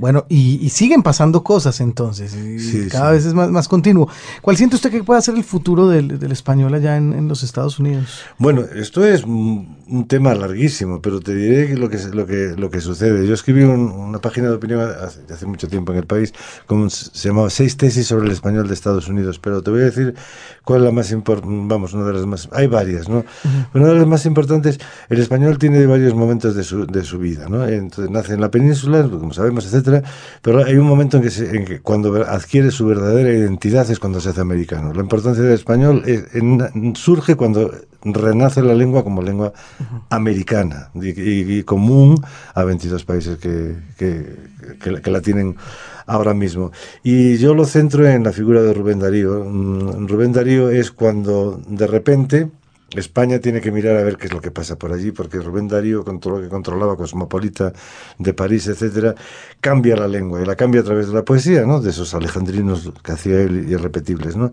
Bueno, y, siguen pasando cosas entonces, y cada vez es más, más continuo. ¿Cuál siente usted que puede ser el futuro del, español allá en, los Estados Unidos? Bueno, esto es un, tema larguísimo, pero te diré lo que, lo que, lo que sucede. Yo escribí una página de opinión hace, hace, mucho tiempo en el país, como se llamaba Seis tesis sobre el español de Estados Unidos, pero te voy a decir cuál es la más importante, vamos, una de las más, hay varias, ¿no? Una de las más importantes, el español tiene varios momentos de su, de su vida, ¿no? Entonces nace en la península, como sabemos, etcétera, pero hay un momento en que, en que cuando adquiere su verdadera identidad es cuando se hace americano. La importancia del español surge cuando renace la lengua como lengua americana y, común a 22 países que, que, la tienen ahora mismo. Y yo lo centro en la figura de Rubén Darío. Mm, Rubén Darío es cuando de repente España tiene que mirar a ver qué es lo que pasa por allí, porque Rubén Darío, con todo lo que controlaba Cosmopolita de París, etcétera, cambia la lengua y la cambia a través de la poesía, ¿no? De esos alejandrinos que hacía él irrepetibles, ¿no?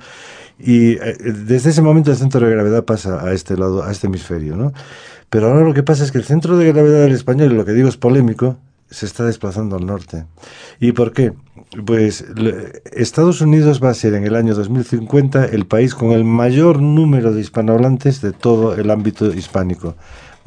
Y eh, desde ese momento el centro de gravedad pasa a este lado, a este hemisferio, ¿no? Pero ahora lo que pasa es que el centro de gravedad del español, y lo que digo es polémico, se está desplazando al norte. ¿Y por qué? Pues Estados Unidos va a ser en el año 2050 el país con el mayor número de hispanohablantes de todo el ámbito hispánico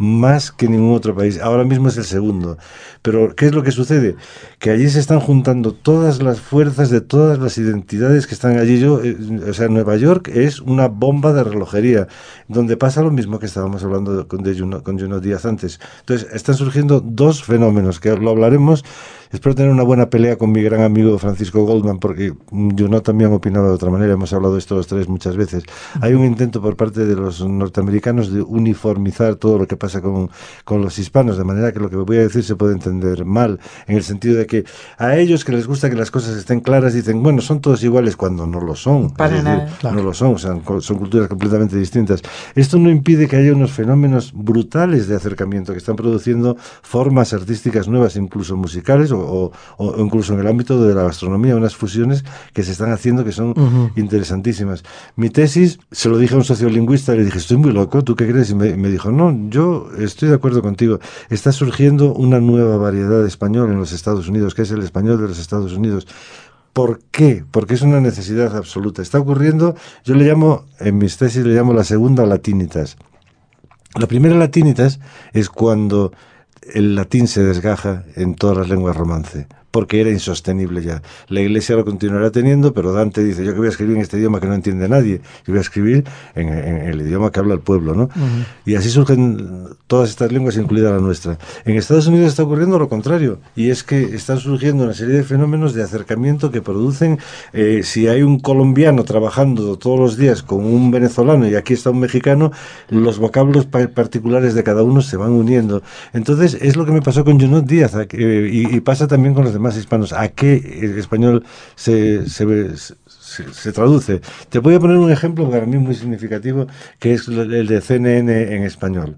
más que ningún otro país. Ahora mismo es el segundo. Pero, ¿qué es lo que sucede? Que allí se están juntando todas las fuerzas de todas las identidades que están allí. Yo, eh, o sea, Nueva York es una bomba de relojería, donde pasa lo mismo que estábamos hablando de Juno, con Juno Díaz antes. Entonces, están surgiendo dos fenómenos, que lo hablaremos Espero tener una buena pelea con mi gran amigo Francisco Goldman, porque yo no también opinaba de otra manera, hemos hablado de esto los tres muchas veces. Hay un intento por parte de los norteamericanos de uniformizar todo lo que pasa con, con los hispanos, de manera que lo que voy a decir se puede entender mal, en el sentido de que a ellos que les gusta que las cosas estén claras, dicen, bueno, son todos iguales cuando no lo son. Para nada. No lo son, son culturas completamente distintas. Esto no impide que haya unos fenómenos brutales de acercamiento que están produciendo formas artísticas nuevas, incluso musicales o, incluso en el ámbito de la gastronomía, unas fusiones que se están haciendo que son interesantísimas. Mi tesis se lo dije a un sociolingüista le dije, estoy muy loco, ¿tú qué crees? Y me, dijo, no, yo estoy de acuerdo contigo. Está surgiendo una nueva variedad de español en los Estados Unidos, que es el español de los Estados Unidos. ¿Por qué? Porque es una necesidad absoluta. Está ocurriendo, yo le llamo, en mis tesis le llamo la segunda latinitas. La primera latinitas es cuando el latín se desgaja en todas las lenguas romance porque era insostenible ya. La Iglesia lo continuará teniendo, pero Dante dice, yo que voy a escribir en este idioma que no entiende nadie, yo voy a escribir en, el idioma que habla el pueblo, ¿no? Y así surgen todas estas lenguas, incluida la nuestra. En Estados Unidos está ocurriendo lo contrario, y es que están surgiendo una serie de fenómenos de acercamiento que producen, eh, si hay un colombiano trabajando todos los días con un venezolano y aquí está un mexicano, los vocablos particulares de cada uno se van uniendo. Entonces, es lo que me pasó con Junot Díaz, eh, y, y pasa también con los demás hispanos, ¿a qué español se, se, se, traduce? Te voy a poner un ejemplo para mí muy significativo, que es el de CNN en español.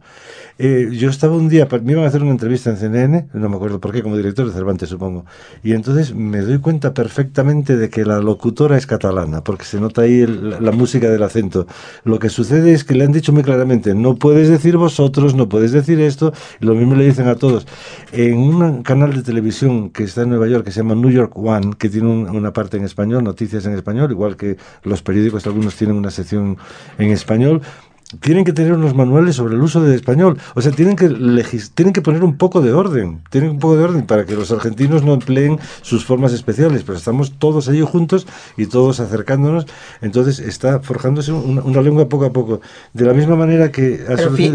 Eh, yo estaba un día, me iban a hacer una entrevista en CNN, no me acuerdo por qué, como director de Cervantes supongo, y entonces me doy cuenta perfectamente de que la locutora es catalana, porque se nota ahí la música del acento. Lo que sucede es que le han dicho muy claramente, no puedes decir vosotros, no puedes decir esto, y lo mismo le dicen a todos. En un canal de televisión que está en Nueva York, que se llama New York One, que tiene una parte en español, noticias en español, igual que los periódicos, algunos tienen una sección en español, tienen que tener unos manuales sobre el uso del español. O sea, tienen que, tienen que poner un poco de orden. Tienen un poco de orden para que los argentinos no empleen sus formas especiales. Pero estamos todos allí juntos y todos acercándonos. Entonces está forjándose una, lengua poco a poco. De la misma manera que...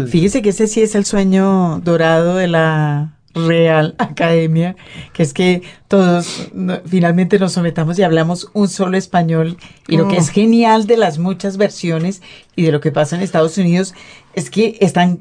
fíjese que ese sí es el sueño dorado de la Real Academia, que es que todos finalmente nos sometamos y hablamos un solo español. Y lo que es oh. genial de las muchas versiones y de lo que pasa en Estados Unidos es que están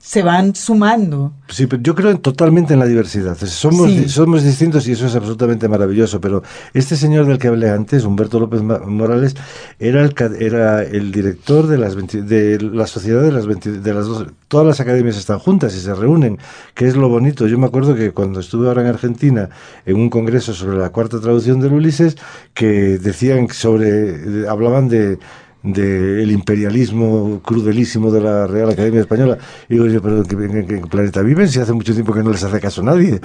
se van sumando. Sí, pero yo creo totalmente en la diversidad. Somos, somos distintos y eso es absolutamente maravilloso. Pero este señor del que hablé antes, Humberto López Morales, era el, era el director de, las de la sociedad de las, de las dos. Todas las academias están juntas y se reúnen, que es lo bonito. Yo me acuerdo que cuando estuve ahora en Argentina, en un congreso sobre la cuarta traducción del Ulises, que decían sobre. hablaban de del imperialismo crudelísimo de la Real Academia Española. Y digo yo, pero ¿en qué, planeta viven? Si hace mucho tiempo que no les hace caso nadie.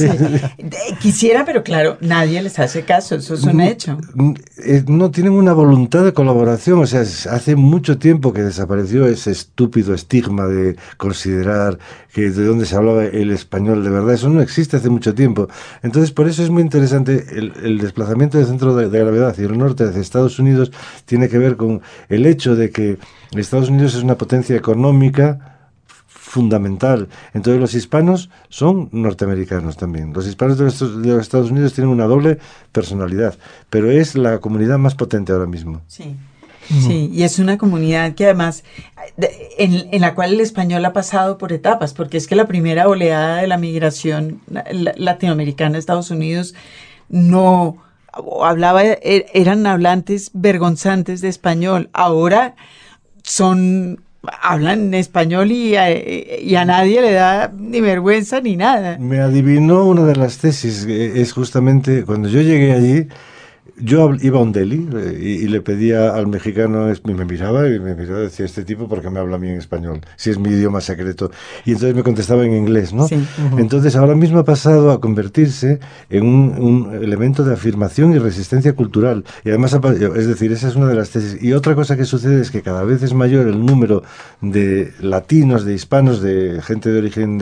Quisiera, pero claro, nadie les hace caso, eso es un hecho. Mm, eh, no tienen una voluntad de colaboración, o sea, hace mucho tiempo que desapareció ese estúpido estigma de considerar que de dónde se hablaba el español de verdad, eso no existe hace mucho tiempo. Entonces, por eso es muy interesante el, desplazamiento del centro de, de gravedad hacia el norte, hacia Estados Unidos, tiene que ver con el hecho de que Estados Unidos es una potencia económica fundamental. Entonces los hispanos son norteamericanos también. Los hispanos de los, Estados Unidos tienen una doble personalidad, pero es la comunidad más potente ahora mismo. Sí. Sí, y es una comunidad que además, en, en, la cual el español ha pasado por etapas, porque es que la primera oleada de la migración latinoamericana a Estados Unidos no, hablaba, er, eran hablantes vergonzantes de español. Ahora son hablan español y a, y a, nadie le da ni vergüenza ni nada. Me adivinó una de las tesis, es justamente cuando yo llegué allí, yo iba a un deli eh, y, le pedía al mexicano, y me miraba y me miraba y decía, este tipo, porque me habla a mí en español? Si es mi idioma secreto. Y entonces me contestaba en inglés, ¿no? Entonces ahora mismo ha pasado a convertirse en un, elemento de afirmación y resistencia cultural. Y además, es decir, esa es una de las tesis. Y otra cosa que sucede es que cada vez es mayor el número de latinos, de hispanos, de gente de origen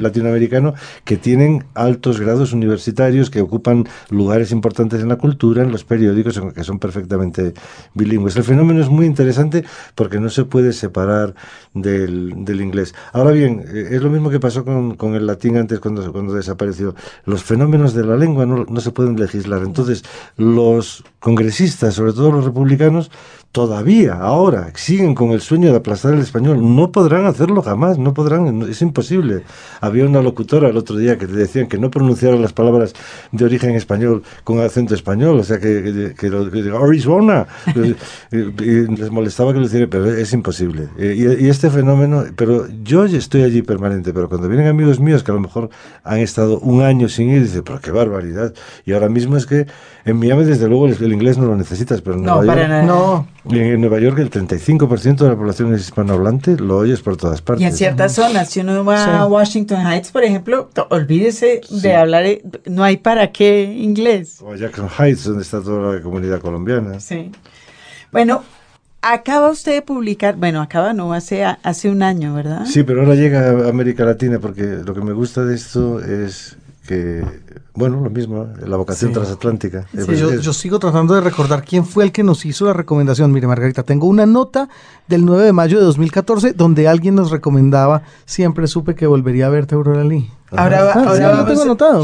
latinoamericano que tienen altos grados universitarios, que ocupan lugares importantes en la cultura en los periódicos, que son perfectamente bilingües. El fenómeno es muy interesante porque no se puede separar del, inglés. Ahora bien, eh, es lo mismo que pasó con, el latín antes cuando, cuando desapareció. Los fenómenos de la lengua no, no se pueden legislar. Entonces, los congresistas, sobre todo los republicanos, todavía ahora siguen con el sueño de aplastar el español. No podrán hacerlo jamás, no podrán, es imposible. Había una locutora el otro día que te decían que no pronunciaran las palabras de origen español con acento español, o sea, que, que, Arizona, y les molestaba que lo hicieran, pero es imposible. Eh, y, este fenómeno, pero yo estoy allí permanente, pero cuando vienen amigos míos que a lo mejor han estado un año sin ir, dicen, pero qué barbaridad. Y ahora mismo es que en Miami, desde luego, el, inglés no lo necesitas, pero en no, para nada. no. En Nueva York el 35% de la población es hispanohablante, lo oyes por todas partes. Y en ciertas zonas, si uno va a Washington Heights, por ejemplo, olvídese de hablar, eh, no hay para qué inglés. O Jackson Heights, donde está toda la comunidad colombiana. Sí. Bueno, acaba usted de publicar, bueno, acaba no, hace, hace un año, ¿verdad? Sí, pero ahora llega a América Latina porque lo que me gusta de esto es que, bueno, lo mismo, la vocación transatlántica. yo, sigo tratando de recordar quién fue el que nos hizo la recomendación. Mire, Margarita, tengo una nota del 9 de mayo de 2014 donde alguien nos recomendaba, siempre supe que volvería a verte, Aurora Lee. Ahora,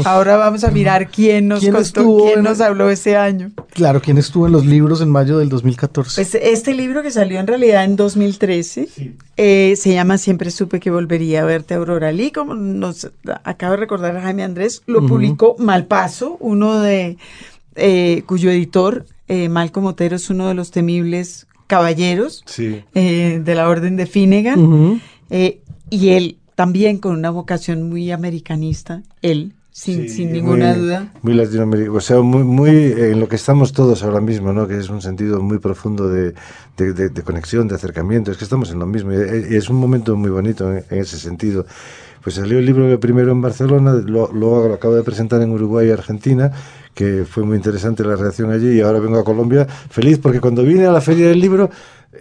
ahora, vamos, a mirar quién nos quién nos habló ese año. Claro, quién estuvo en los libros en mayo del 2014. Pues este libro que salió en realidad en 2013 eh, se llama Siempre supe que volvería a verte Aurora Lee, como nos acaba de recordar Jaime Andrés, lo publicó Malpaso, uno de eh, cuyo editor eh, Malcolm Otero es uno de los temibles caballeros de la Orden de Finnegan y él también con una vocación muy americanista, él, sin, sin ninguna duda. Muy latinoamericano, o sea, muy, muy en lo que estamos todos ahora mismo, ¿no? que es un sentido muy profundo de, de, conexión, de acercamiento, es que estamos en lo mismo y, es un momento muy bonito en, ese sentido. Pues salió el libro primero en Barcelona, luego lo, acabo de presentar en Uruguay y Argentina, que fue muy interesante la reacción allí y ahora vengo a Colombia feliz porque cuando vine a la feria del libro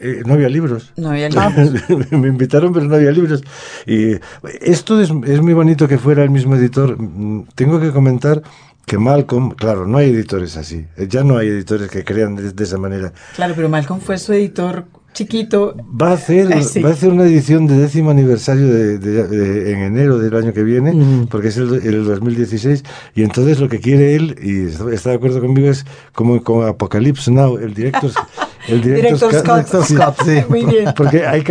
eh, no había libros. No había libros. me invitaron, pero no había libros. Y esto es, es, muy bonito que fuera el mismo editor. Mm, tengo que comentar que Malcolm, claro, no hay editores así. Ya no hay editores que crean de esa manera. Claro, pero Malcolm fue su editor chiquito. Va a hacer, va a hacer una edición de décimo aniversario de, en enero del año que viene, porque es el, el, 2016, y entonces lo que quiere él, y está, de acuerdo conmigo, es como con Apocalypse Now, el director... El director, Scott, Muy bien. Porque hay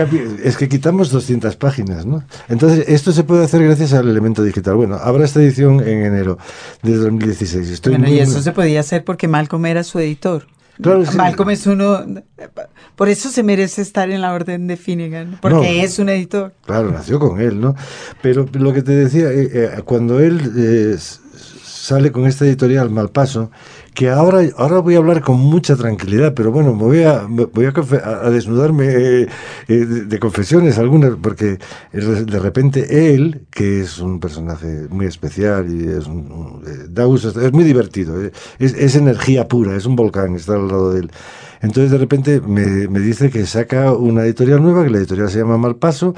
es que quitamos 200 páginas, ¿no? Entonces, esto se puede hacer gracias al elemento digital. Bueno, habrá esta edición en enero de 2016. Estoy bueno, y eso se podía hacer porque Malcolm era su editor. Malcolm es uno, por eso se merece estar en la orden de Finnegan, porque es un editor. Claro, nació con él, ¿no? Pero lo que te decía, eh, eh, cuando él eh, sale con esta editorial Malpaso, que ahora, ahora voy a hablar con mucha tranquilidad, pero bueno, me voy a, voy a, desnudarme eh, eh, de, confesiones algunas, porque de repente él, que es un personaje muy especial y es un, eh, da es muy divertido, es, es, energía pura, es un volcán estar al lado de él. Entonces de repente me, me, dice que saca una editorial nueva, que la editorial se llama Malpaso,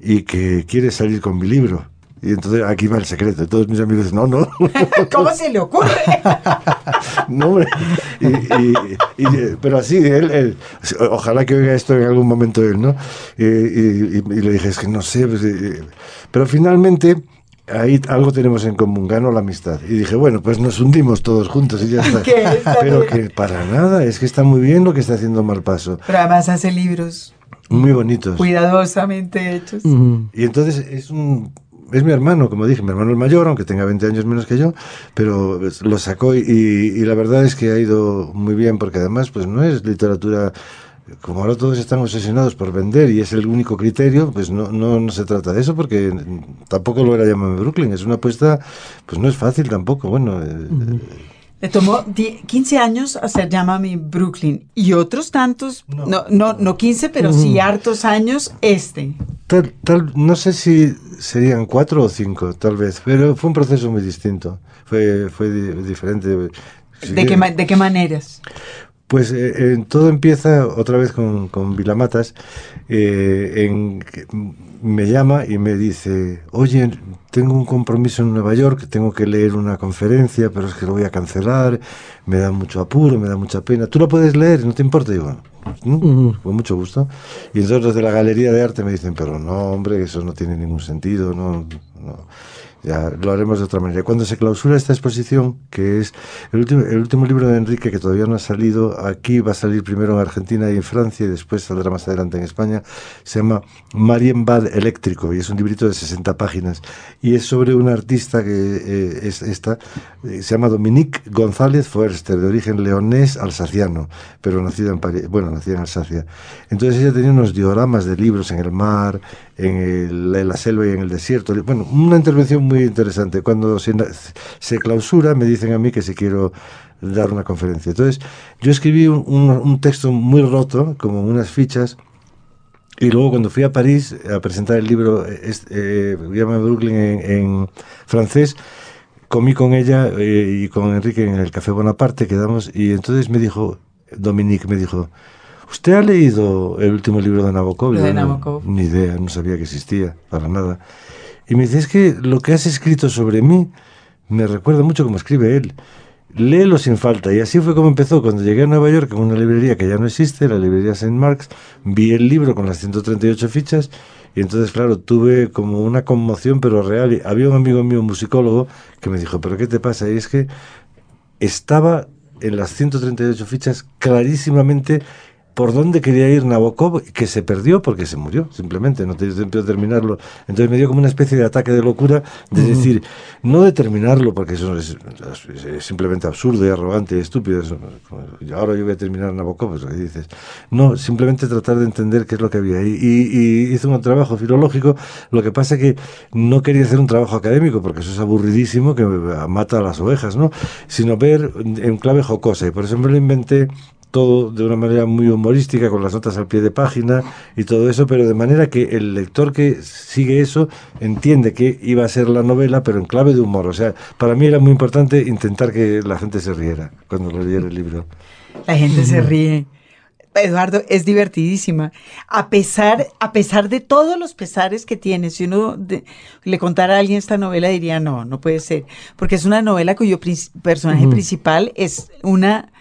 y que quiere salir con mi libro. Y entonces aquí va el secreto. Todos mis amigos dicen, no, no. ¿Cómo se le ocurre? no, hombre. Y, pero así, él, ojalá que oiga esto en algún momento él, ¿no? Y, le dije, es que no sé. Pues, pero finalmente, ahí algo tenemos en común, ganó la amistad. Y dije, bueno, pues nos hundimos todos juntos y ya está. pero que para nada, es que está muy bien lo que está haciendo Malpaso. Pero además hace libros. Muy bonitos. Cuidadosamente hechos. Y entonces es un es mi hermano, como dije, mi hermano es mayor, aunque tenga 20 años menos que yo, pero lo sacó y, la verdad es que ha ido muy bien, porque además pues no es literatura como ahora todos están obsesionados por vender y es el único criterio, pues no, no, se trata de eso porque tampoco lo era Llámame Brooklyn, es una apuesta, pues no es fácil tampoco, bueno. Eh, le tomó 15 años hacer Llámame Brooklyn y otros tantos, no, no, no, 15, pero sí hartos años este. Tal, tal, no sé si serían cuatro o cinco, tal vez, pero fue un proceso muy distinto, fue, fue diferente. ¿De qué, ¿De qué maneras? Pues eh, todo empieza otra vez con, con Vilamatas, eh, en, me llama y me dice, oye, tengo un compromiso en Nueva York, tengo que leer una conferencia, pero es que lo voy a cancelar, me da mucho apuro, me da mucha pena. ¿Tú lo puedes leer? ¿No te importa? Y digo, con mucho gusto. Y entonces los de la Galería de Arte me dicen, pero no, hombre, eso no tiene ningún sentido, no, no ya lo haremos de otra manera. Cuando se clausura esta exposición, que es el último, el último libro de Enrique que todavía no ha salido, aquí va a salir primero en Argentina y en Francia y después saldrá más adelante en España, se llama Marienbad Eléctrico y es un librito de 60 páginas y es sobre una artista que eh, es esta, eh, se llama Dominique González Foerster, de origen leonés alsaciano, pero nacida en París, bueno, nacida en Alsacia. Entonces ella tenía unos dioramas de libros en el mar, en, la selva y en el desierto. Bueno, una intervención muy interesante. Cuando se, clausura, me dicen a mí que si quiero dar una conferencia. Entonces, yo escribí un, texto muy roto, como unas fichas, y luego cuando fui a París a presentar el libro, eh, Brooklyn en, francés, comí con ella eh, y con Enrique en el Café Bonaparte, quedamos, y entonces me dijo, Dominique me dijo, ¿Usted ha leído el último libro de Nabokov? De Nabokov. ni idea, no sabía que existía, para nada. Y me dice, es que lo que has escrito sobre mí me recuerda mucho como escribe él. Léelo sin falta. Y así fue como empezó. Cuando llegué a Nueva York, en una librería que ya no existe, la librería St. Mark's, vi el libro con las 138 fichas y entonces, claro, tuve como una conmoción, pero real. Había un amigo mío, un musicólogo, que me dijo, ¿pero qué te pasa? Y es que estaba en las 138 fichas clarísimamente por dónde quería ir Nabokov, que se perdió porque se murió, simplemente, no tenía tiempo de terminarlo. Entonces me dio como una especie de ataque de locura, de decir, no de terminarlo, porque eso es, simplemente absurdo y arrogante y estúpido. ahora yo voy a terminar Nabokov, es lo que dices. No, simplemente tratar de entender qué es lo que había ahí. Y, y hice un trabajo filológico, lo que pasa es que no quería hacer un trabajo académico, porque eso es aburridísimo, que mata a las ovejas, ¿no? Sino ver en clave jocosa, y por eso me lo inventé todo de una manera muy humorística, con las notas al pie de página y todo eso, pero de manera que el lector que sigue eso entiende que iba a ser la novela, pero en clave de humor. O sea, para mí era muy importante intentar que la gente se riera cuando leyera el libro. La gente se ríe. Eduardo, es divertidísima. A pesar, a pesar de todos los pesares que tiene, si uno le contara a alguien esta novela, diría, no, no puede ser. Porque es una novela cuyo personaje principal es una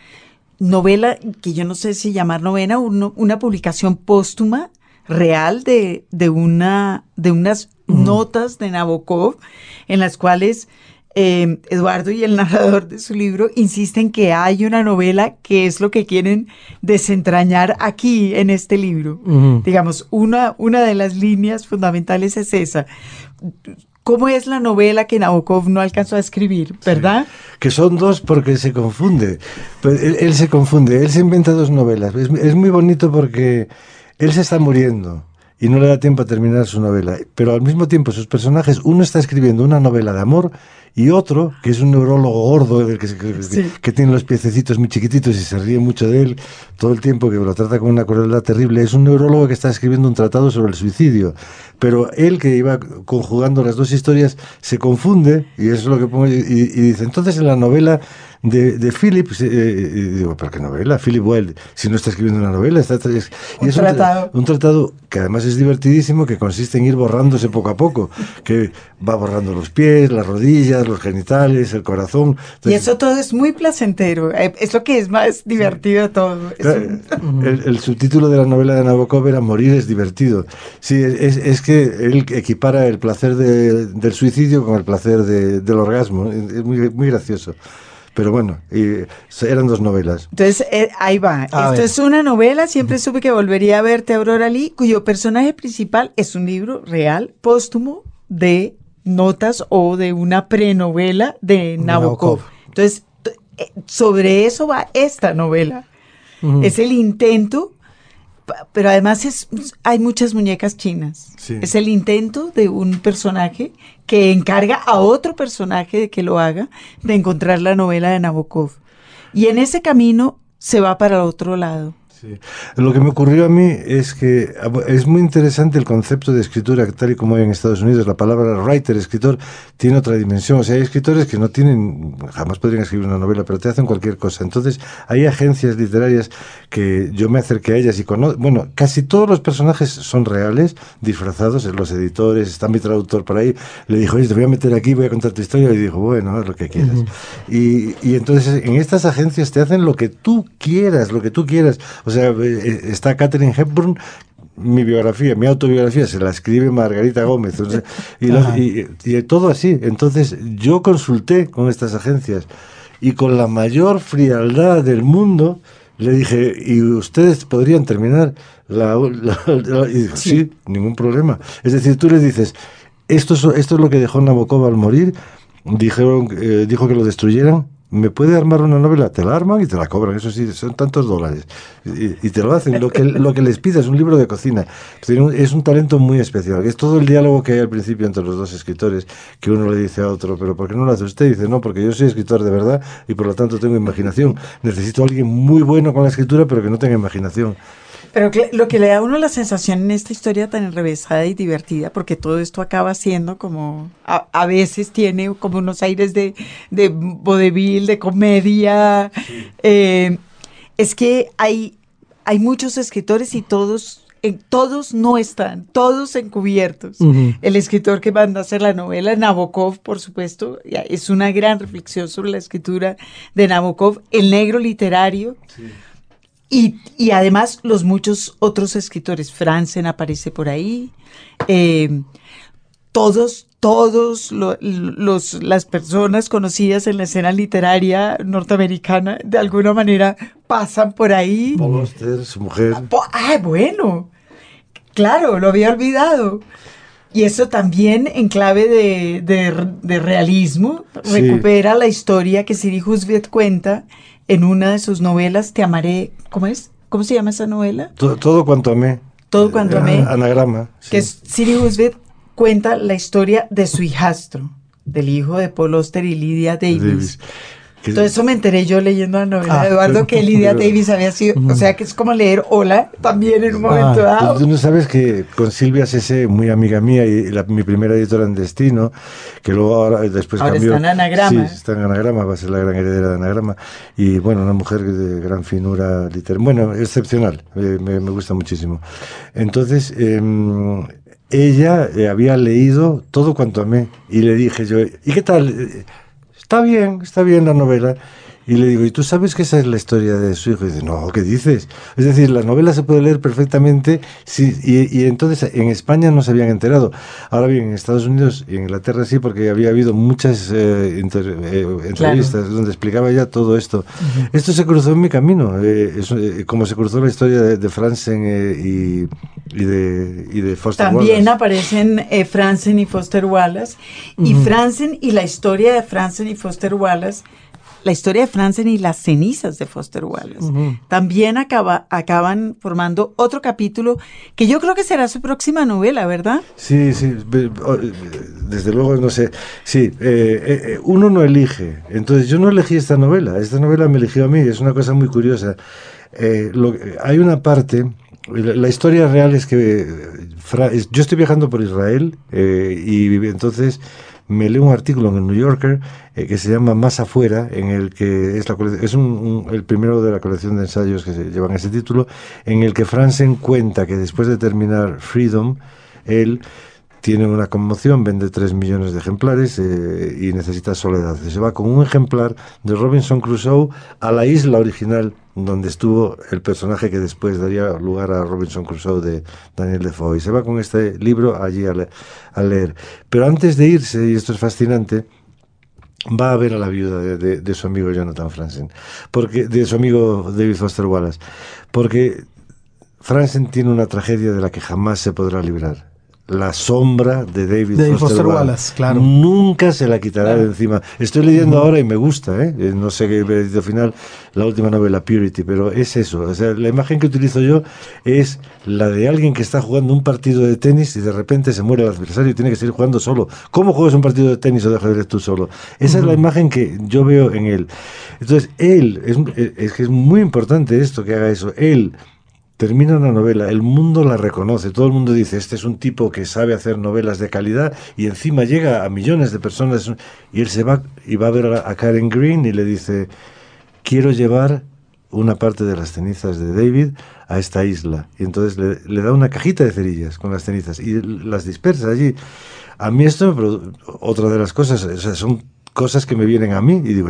novela que yo no sé si llamar novela, una publicación póstuma real de, de, una, de unas notas de Nabokov en las cuales eh, Eduardo y el narrador de su libro insisten que hay una novela que es lo que quieren desentrañar aquí en este libro. Digamos, una, una de las líneas fundamentales es esa cómo es la novela que Nabokov no alcanzó a escribir, ¿verdad? que son dos porque se confunde. Pues él, se confunde, él se inventa dos novelas. Es, muy bonito porque él se está muriendo y no le da tiempo a terminar su novela. Pero al mismo tiempo sus personajes, uno está escribiendo una novela de amor y otro, que es un neurólogo gordo, que, que, tiene los piececitos muy chiquititos y se ríe mucho de él todo el tiempo, que lo trata con una crueldad terrible, es un neurólogo que está escribiendo un tratado sobre el suicidio. Pero él, que iba conjugando las dos historias, se confunde, y eso es lo que pongo, y, y dice, entonces en la novela de, de Philip, eh, eh, digo, ¿pero qué novela? Philip Wilde, si no está escribiendo una novela, está, es, un, tratado. Un, tratado que además es divertidísimo, que consiste en ir borrándose poco a poco, que va borrando los pies, las rodillas, los genitales, el corazón. y eso todo es muy placentero, eh, es lo que es más divertido de todo. el, subtítulo de la novela de Nabokov era Morir es divertido. Sí, es, es que él equipara el placer de, del suicidio con el placer de, del orgasmo, es muy, muy gracioso. Pero bueno, eran dos novelas. Entonces, eh, ahí va. Esto es una novela, siempre supe que volvería a verte Aurora Lee, cuyo personaje principal es un libro real, póstumo, de notas o de una prenovela de Nabokov. Entonces, eh, sobre eso va esta novela. Es el intento pero además es, hay muchas muñecas chinas. Es el intento de un personaje que encarga a otro personaje de que lo haga, de encontrar la novela de Nabokov. Y en ese camino se va para el otro lado. Lo que me ocurrió a mí es que es muy interesante el concepto de escritura, tal y como hay en Estados Unidos, la palabra writer, escritor, tiene otra dimensión. O sea, hay escritores que no tienen, jamás podrían escribir una novela, pero te hacen cualquier cosa. Entonces, hay agencias literarias que yo me acerqué a ellas y conozco, bueno, casi todos los personajes son reales, disfrazados, los editores, está mi traductor por ahí, le dijo, oye, te voy a meter aquí, voy a contar tu historia, y dijo, bueno, haz lo que quieras. y, y entonces, en estas agencias te hacen lo que tú quieras, lo que tú quieras. O sea, eh, está Catherine Hepburn, mi biografía, mi autobiografía, se la escribe Margarita Gómez. y, todo así. Entonces, yo consulté con estas agencias y con la mayor frialdad del mundo le dije, ¿y ustedes podrían terminar la... y dijo, sí. ningún problema. Es decir, tú le dices, esto es, esto es lo que dejó Nabokov al morir, dijeron, eh, dijo que lo destruyeran, ¿me puede armar una novela? Te la arman y te la cobran, eso sí, son tantos dólares. Y, te lo hacen. Lo que, lo que les pide es un libro de cocina. Es un talento muy especial. Es todo el diálogo que hay al principio entre los dos escritores, que uno le dice a otro, pero ¿por qué no lo hace usted? Y dice, no, porque yo soy escritor de verdad y por lo tanto tengo imaginación. Necesito a alguien muy bueno con la escritura, pero que no tenga imaginación. Pero lo que le da a uno la sensación en esta historia tan enrevesada y divertida, porque todo esto acaba siendo como, a, veces tiene como unos aires de, de vodevil, de comedia, eh, es que hay, hay muchos escritores y todos en, todos no están, todos encubiertos. El escritor que manda a hacer la novela, Nabokov, por supuesto, es una gran reflexión sobre la escritura de Nabokov, el negro literario. Sí. Y, además los muchos otros escritores, Franzen aparece por ahí, eh, todos, todos los, las personas conocidas en la escena literaria norteamericana de alguna manera pasan por ahí. Paul su mujer. Ah, bueno, claro, lo había olvidado. Y eso también en clave de, realismo recupera la historia que Siri Husviet cuenta en una de sus novelas, Te amaré, ¿cómo es? ¿Cómo se llama esa novela? Todo, cuanto amé. Todo cuanto amé. Eh, anagrama. Que Siri Husbeth cuenta la historia de su hijastro, del hijo de Paul Auster y Lydia Davis. Todo eso me enteré yo leyendo la novela de ah, Eduardo que Lydia Davis había sido, o sea que es como leer Hola también en un momento ah, dado. Tú no sabes que con Silvia Cese, muy amiga mía y mi primera editora en Destino, que luego ahora después ahora cambió. Está en Anagrama. Sí, está en Anagrama, va a ser la gran heredera de Anagrama. Y bueno, una mujer de gran finura literaria, bueno, excepcional, eh, me, gusta muchísimo. Entonces, em, ella eh, había leído todo cuanto amé y le dije yo, ¿y qué tal? Está bien, está bien la novela. Y le digo, ¿y tú sabes que esa es la historia de su hijo? Y dice, no, ¿qué dices? Es decir, la novela se puede leer perfectamente sí, y, entonces en España no se habían enterado. Ahora bien, en Estados Unidos y en Inglaterra sí, porque había habido muchas eh, eh, entrevistas donde explicaba ya todo esto. Esto se cruzó en mi camino, eh, como se cruzó la historia de, Franzen y, y, de, y de Foster También aparecen Franzen y Foster Wallace. Y Franzen y la historia de Franzen y Foster Wallace la historia de Franzen y las cenizas de Foster Wallace. También acaba, acaban formando otro capítulo que yo creo que será su próxima novela, ¿verdad? Sí, sí, desde luego no sé. Sí, eh, uno no elige. Entonces yo no elegí esta novela, esta novela me eligió a mí, es una cosa muy curiosa. hay una parte la, historia real es que yo estoy viajando por Israel eh, y entonces me leo un artículo en el New Yorker eh, que se llama Más afuera, en el que es, la es el primero de la colección de ensayos que se llevan ese título, en el que Franzen cuenta que después de terminar Freedom, él tiene una conmoción, vende 3 millones de ejemplares eh, y necesita soledad. Se va con un ejemplar de Robinson Crusoe a la isla original donde estuvo el personaje que después daría lugar a Robinson Crusoe de Daniel Defoe. Y se va con este libro allí a, leer. Pero antes de irse, y esto es fascinante, va a ver a la viuda de, su amigo Jonathan Franzen, porque, de su amigo David Foster Wallace, porque Franzen tiene una tragedia de la que jamás se podrá librar la sombra de David, Foster, Wallace. claro. Nunca se la quitará de encima. Estoy leyendo ahora y me gusta, ¿eh? ¿eh? No sé qué al final, la última novela, Purity, pero es eso. O sea, la imagen que utilizo yo es la de alguien que está jugando un partido de tenis y de repente se muere el adversario y tiene que seguir jugando solo. ¿Cómo juegas un partido de tenis o de ajedrez tú solo? Esa es la imagen que yo veo en él. Entonces, él, es, es que es muy importante esto que haga eso. Él termina una novela, el mundo la reconoce, todo el mundo dice, este es un tipo que sabe hacer novelas de calidad y encima llega a millones de personas y él se va y va a ver a, Karen Green y le dice, quiero llevar una parte de las cenizas de David a esta isla. Y entonces le, da una cajita de cerillas con las cenizas y las dispersa allí. A mí esto, otra de las cosas, son cosas que me vienen a mí y digo,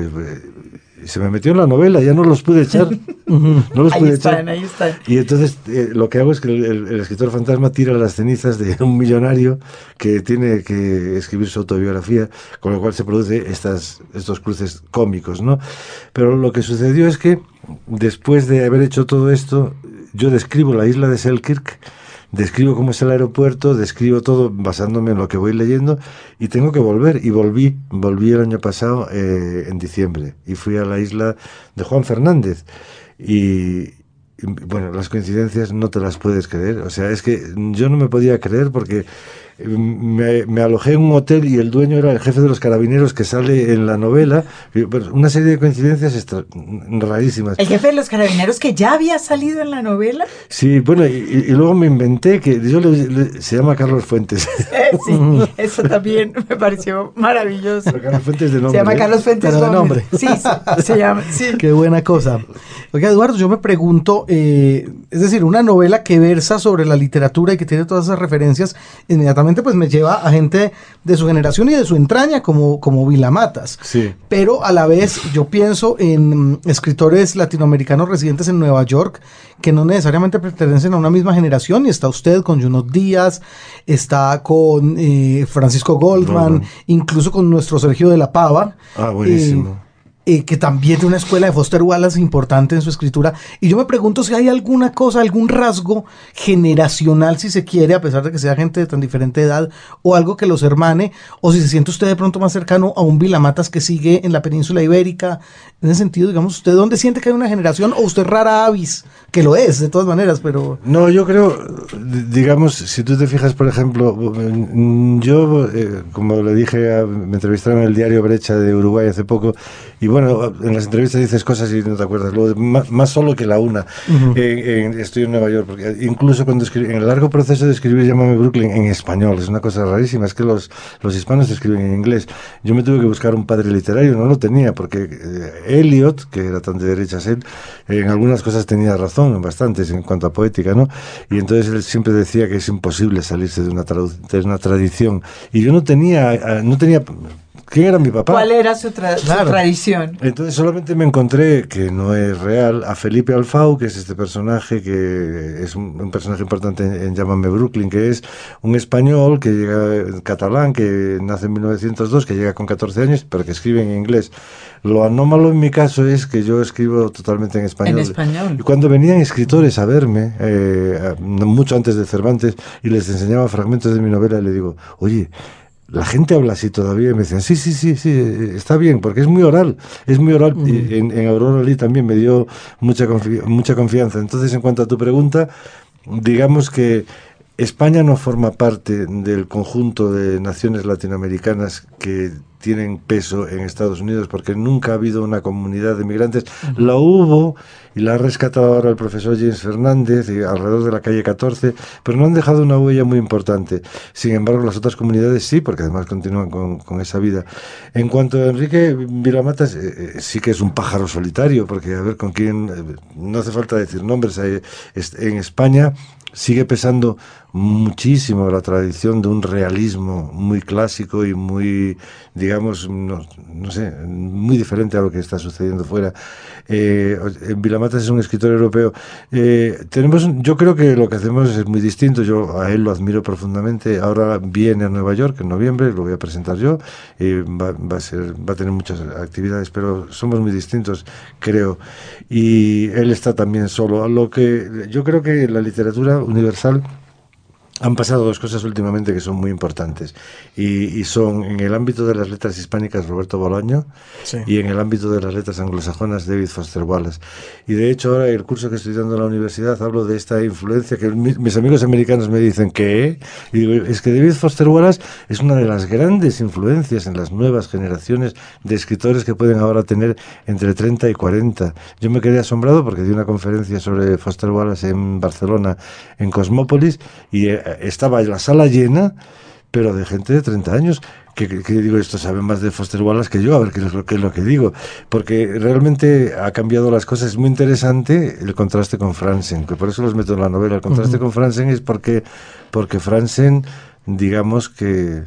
se me metió en la novela, ya no los pude echar. no los ahí están, ahí están. Y entonces eh, lo que hago es que el, escritor fantasma tira las cenizas de un millonario que tiene que escribir su autobiografía, con lo cual se produce estas, estos cruces cómicos, ¿no? Pero lo que sucedió es que después de haber hecho todo esto, yo describo la isla de Selkirk, describo cómo es el aeropuerto, describo todo basándome en lo que voy leyendo y tengo que volver. Y volví, volví el año pasado eh, en diciembre y fui a la isla de Juan Fernández. Y, bueno, las coincidencias no te las puedes creer. O sea, es que yo no me podía creer porque me, alojé en un hotel y el dueño era el jefe de los carabineros que sale en la novela. Una serie de coincidencias rarísimas. ¿El jefe de los carabineros que ya había salido en la novela? Sí, bueno, y, luego me inventé que yo se llama Carlos Fuentes. Eh, sí, eso también me pareció maravilloso. Carlos Fuentes de nombre. Se llama ¿eh? Carlos Fuentes de nombre. Sí, se llama. Sí. Qué buena cosa. Oiga, Eduardo, yo me pregunto, eh, es decir, una novela que versa sobre la literatura y que tiene todas esas referencias, inmediatamente pues me lleva a gente de su generación y de su entraña como, como Vilamatas. Sí. Pero a la vez yo pienso en mm, escritores latinoamericanos residentes en Nueva York que no necesariamente pertenecen a una misma generación y está usted con Junot Díaz, está con eh, Francisco Goldman, incluso con nuestro Sergio de la Pava. Ah, buenísimo. Eh, eh, que también tiene una escuela de Foster Wallace importante en su escritura. Y yo me pregunto si hay alguna cosa, algún rasgo generacional, si se quiere, a pesar de que sea gente de tan diferente edad, o algo que los hermane, o si se siente usted de pronto más cercano a un Vilamatas que sigue en la península ibérica. En ese sentido, digamos, ¿usted dónde siente que hay una generación? O usted rara avis, que lo es, de todas maneras, pero... No, yo creo, digamos, si tú te fijas, por ejemplo, yo, eh, como le dije, me entrevistaron en el diario Brecha de Uruguay hace poco, y bueno, en las entrevistas dices cosas y no te acuerdas. más, solo que la una. estoy en Nueva York, porque incluso cuando escribí, en el largo proceso de escribir Llámame Brooklyn en español, es una cosa rarísima, es que los, los hispanos escriben en inglés. Yo me tuve que buscar un padre literario, no lo tenía, porque eh, Eliot, que era tan de derechas él, en algunas cosas tenía razón, en bastantes, en cuanto a poética, ¿no? Y entonces él siempre decía que es imposible salirse de una, de una tradición. Y yo no tenía, eh, no tenía ¿Quién era mi papá? ¿Cuál era su, tradición? Entonces solamente me encontré, que no es real, a Felipe Alfau, que es este personaje, que es un, personaje importante en, Llámame Brooklyn, que es un español que llega, catalán, que nace en 1902, que llega con 14 años, pero que escribe en inglés. Lo anómalo en mi caso es que yo escribo totalmente en español. En español. Y cuando venían escritores a verme, eh, mucho antes de Cervantes, y les enseñaba fragmentos de mi novela, le digo, oye, la gente habla así todavía y me decían, sí, sí, sí, sí, está bien, porque es muy oral, es muy oral. Y en, en, Aurora Lee también me dio mucha, mucha confianza. Entonces, en cuanto a tu pregunta, digamos que España no forma parte del conjunto de naciones latinoamericanas que tienen peso en Estados Unidos porque nunca ha habido una comunidad de migrantes. La hubo y la ha rescatado ahora el profesor James Fernández alrededor de la calle 14, pero no han dejado una huella muy importante. Sin embargo, las otras comunidades sí, porque además continúan con, esa vida. En cuanto a Enrique Vilamatas, eh, eh, sí que es un pájaro solitario, porque a ver con quién, eh, no hace falta decir nombres, en España sigue pesando muchísimo la tradición de un realismo muy clásico y muy, digamos, no, sé, muy diferente a lo que está sucediendo fuera. Eh, Vilamatas es un escritor europeo. Eh, tenemos, yo creo que lo que hacemos es muy distinto. Yo a él lo admiro profundamente. Ahora viene a Nueva York en noviembre, lo voy a presentar yo. y va, va, a ser, va a tener muchas actividades, pero somos muy distintos, creo. Y él está también solo. Lo que yo creo que la literatura universal han pasado dos cosas últimamente que son muy importantes y, son en el ámbito de las letras hispánicas Roberto Bolaño y en el ámbito de las letras anglosajonas David Foster Wallace. Y de hecho ahora el curso que estoy dando en la universidad hablo de esta influencia que mis, amigos americanos me dicen que y digo, es que David Foster Wallace es una de las grandes influencias en las nuevas generaciones de escritores que pueden ahora tener entre 30 y 40. Yo me quedé asombrado porque di una conferencia sobre Foster Wallace en Barcelona en Cosmópolis y eh, estaba la sala llena, pero de gente de 30 años. Que, digo, esto sabe más de Foster Wallace que yo, a ver qué es, lo, qué es lo que digo. Porque realmente ha cambiado las cosas. Es muy interesante el contraste con Franzen, que por eso los meto en la novela. El contraste con Franzen es porque, porque Franzen, digamos que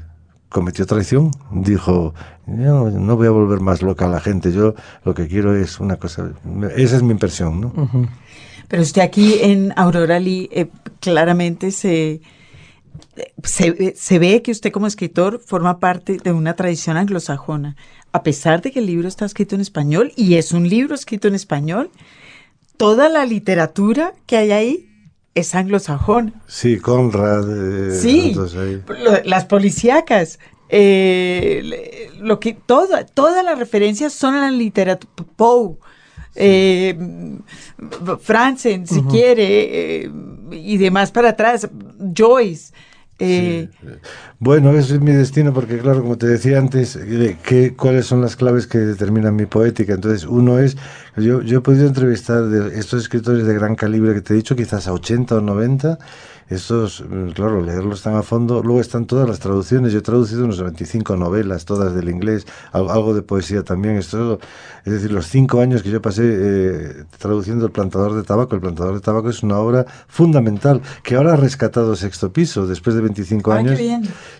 cometió traición, dijo, no, no voy a volver más loca a la gente, yo lo que quiero es una cosa, esa es mi impresión, ¿no? Pero usted aquí en Aurora Lee eh, claramente se, se, ve que usted como escritor forma parte de una tradición anglosajona. A pesar de que el libro está escrito en español, y es un libro escrito en español, toda la literatura que hay ahí es anglosajona. Sí, Conrad. Eh, sí, las policíacas. Eh, lo que toda, todas las referencias son a la literatura. Poe eh, Franzen, si quiere, eh, y demás para atrás, Joyce. Eh, bueno, ese es mi destino porque, claro, como te decía antes, que, ¿cuáles son las claves que determinan mi poética? Entonces, uno es, yo, yo he podido entrevistar de estos escritores de gran calibre que te he dicho, quizás a 80 o 90, estos, mm, claro, leerlos tan a fondo. Luego están todas las traducciones. Yo he traducido unos 25 novelas, todas del inglés, algo de poesía también. Esto, es decir, los cinco años que yo pasé eh, traduciendo El plantador de tabaco. El plantador de tabaco es una obra fundamental que ahora ha rescatado Sexto Piso después de 25 años.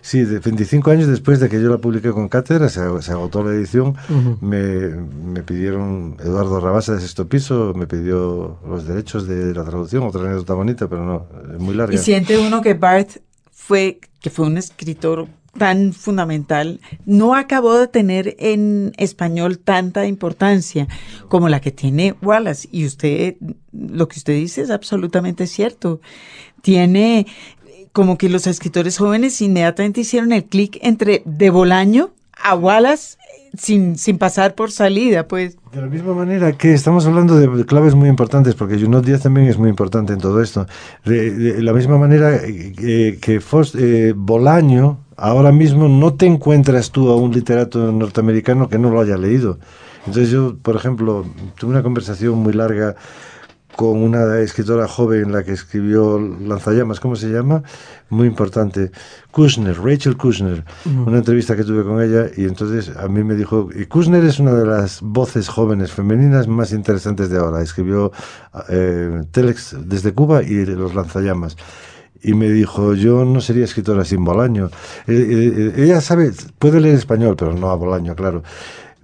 Sí, de 25 años después de que yo la publiqué con cátedra, se, agotó la edición. me, me, pidieron Eduardo Rabasa de Sexto Piso, me pidió los derechos de la traducción. Otra anécdota bonita, pero no, es muy larga. Y siente uno que Barth fue, que fue un escritor tan fundamental, no acabó de tener en español tanta importancia como la que tiene Wallace. Y usted, lo que usted dice es absolutamente cierto. Tiene como que los escritores jóvenes inmediatamente hicieron el clic entre de Bolaño a Wallace sin, sin pasar por salida, pues. De la misma manera que estamos hablando de claves muy importantes, porque Junot Díaz también es muy importante en todo esto. De, la misma manera que, que eh, Bolaño, ahora mismo no te encuentras tú a un literato norteamericano que no lo haya leído. Entonces yo, por ejemplo, tuve una conversación muy larga con una escritora joven, la que escribió Lanzallamas, ¿cómo se llama? Muy importante. Kushner, Rachel Kushner. Una entrevista que tuve con ella y entonces a mí me dijo, y Kushner es una de las voces jóvenes femeninas más interesantes de ahora. Escribió eh, Telex desde Cuba y Los Lanzallamas. Y me dijo, yo no sería escritora sin Bolaño. Eh, eh, ella sabe, puede leer español, pero no a Bolaño, claro.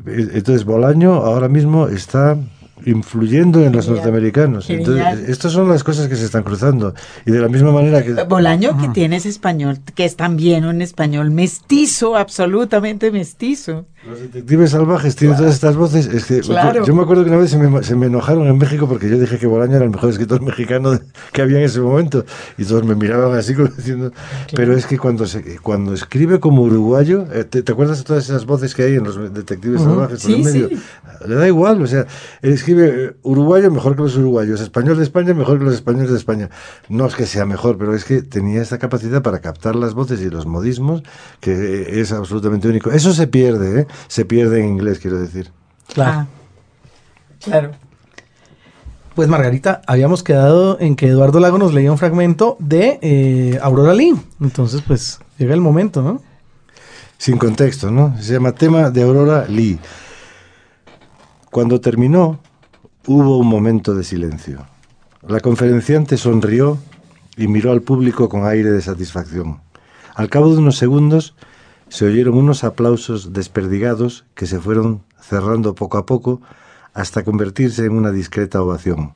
Entonces Bolaño ahora mismo está influyendo en los norteamericanos. Entonces, estas son las cosas que se están cruzando. Y de la misma manera que... Bolaño, que tienes español, que es también un español mestizo, absolutamente mestizo. Los detectives salvajes tienen todas estas voces. Es que Claro. yo, yo me acuerdo que una vez se me, se me enojaron en México porque yo dije que Bolaño era el mejor escritor mexicano que había en ese momento. Y todos me miraban así como diciendo. Pero es que cuando, se, cuando escribe como uruguayo, eh, ¿te, te acuerdas de todas esas voces que hay en los detectives salvajes por Sí, el medio? sí. Le da igual, o sea, él escribe eh, uruguayo mejor que los uruguayos, español de España mejor que los españoles de España. No es que sea mejor, pero es que tenía esta capacidad para captar las voces y los modismos que eh, es absolutamente único. Eso se pierde, ¿eh? Se pierde en inglés, quiero decir. Claro. Ah, claro. Pues Margarita, habíamos quedado en que Eduardo Lago nos leía un fragmento de eh, Aurora Lee. Entonces, pues llega el momento, ¿no? Sin contexto, ¿no? Se llama Tema de Aurora Lee. Cuando terminó, hubo un momento de silencio. La conferenciante sonrió y miró al público con aire de satisfacción. Al cabo de unos segundos, se oyeron unos aplausos desperdigados que se fueron cerrando poco a poco hasta convertirse en una discreta ovación.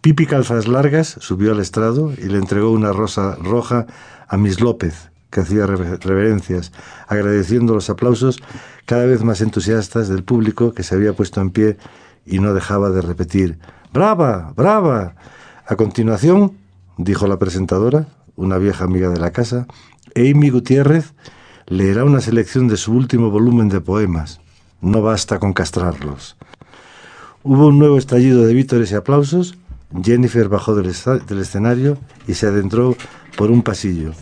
Pipi Calzas Largas subió al estrado y le entregó una rosa roja a Miss López, que hacía rever- reverencias, agradeciendo los aplausos cada vez más entusiastas del público que se había puesto en pie y no dejaba de repetir ¡Brava! ¡Brava! A continuación, dijo la presentadora, una vieja amiga de la casa, Amy Gutiérrez leerá una selección de su último volumen de poemas. No basta con castrarlos. Hubo un nuevo estallido de vítores y aplausos. Jennifer bajó del, del escenario y se adentró por un pasillo.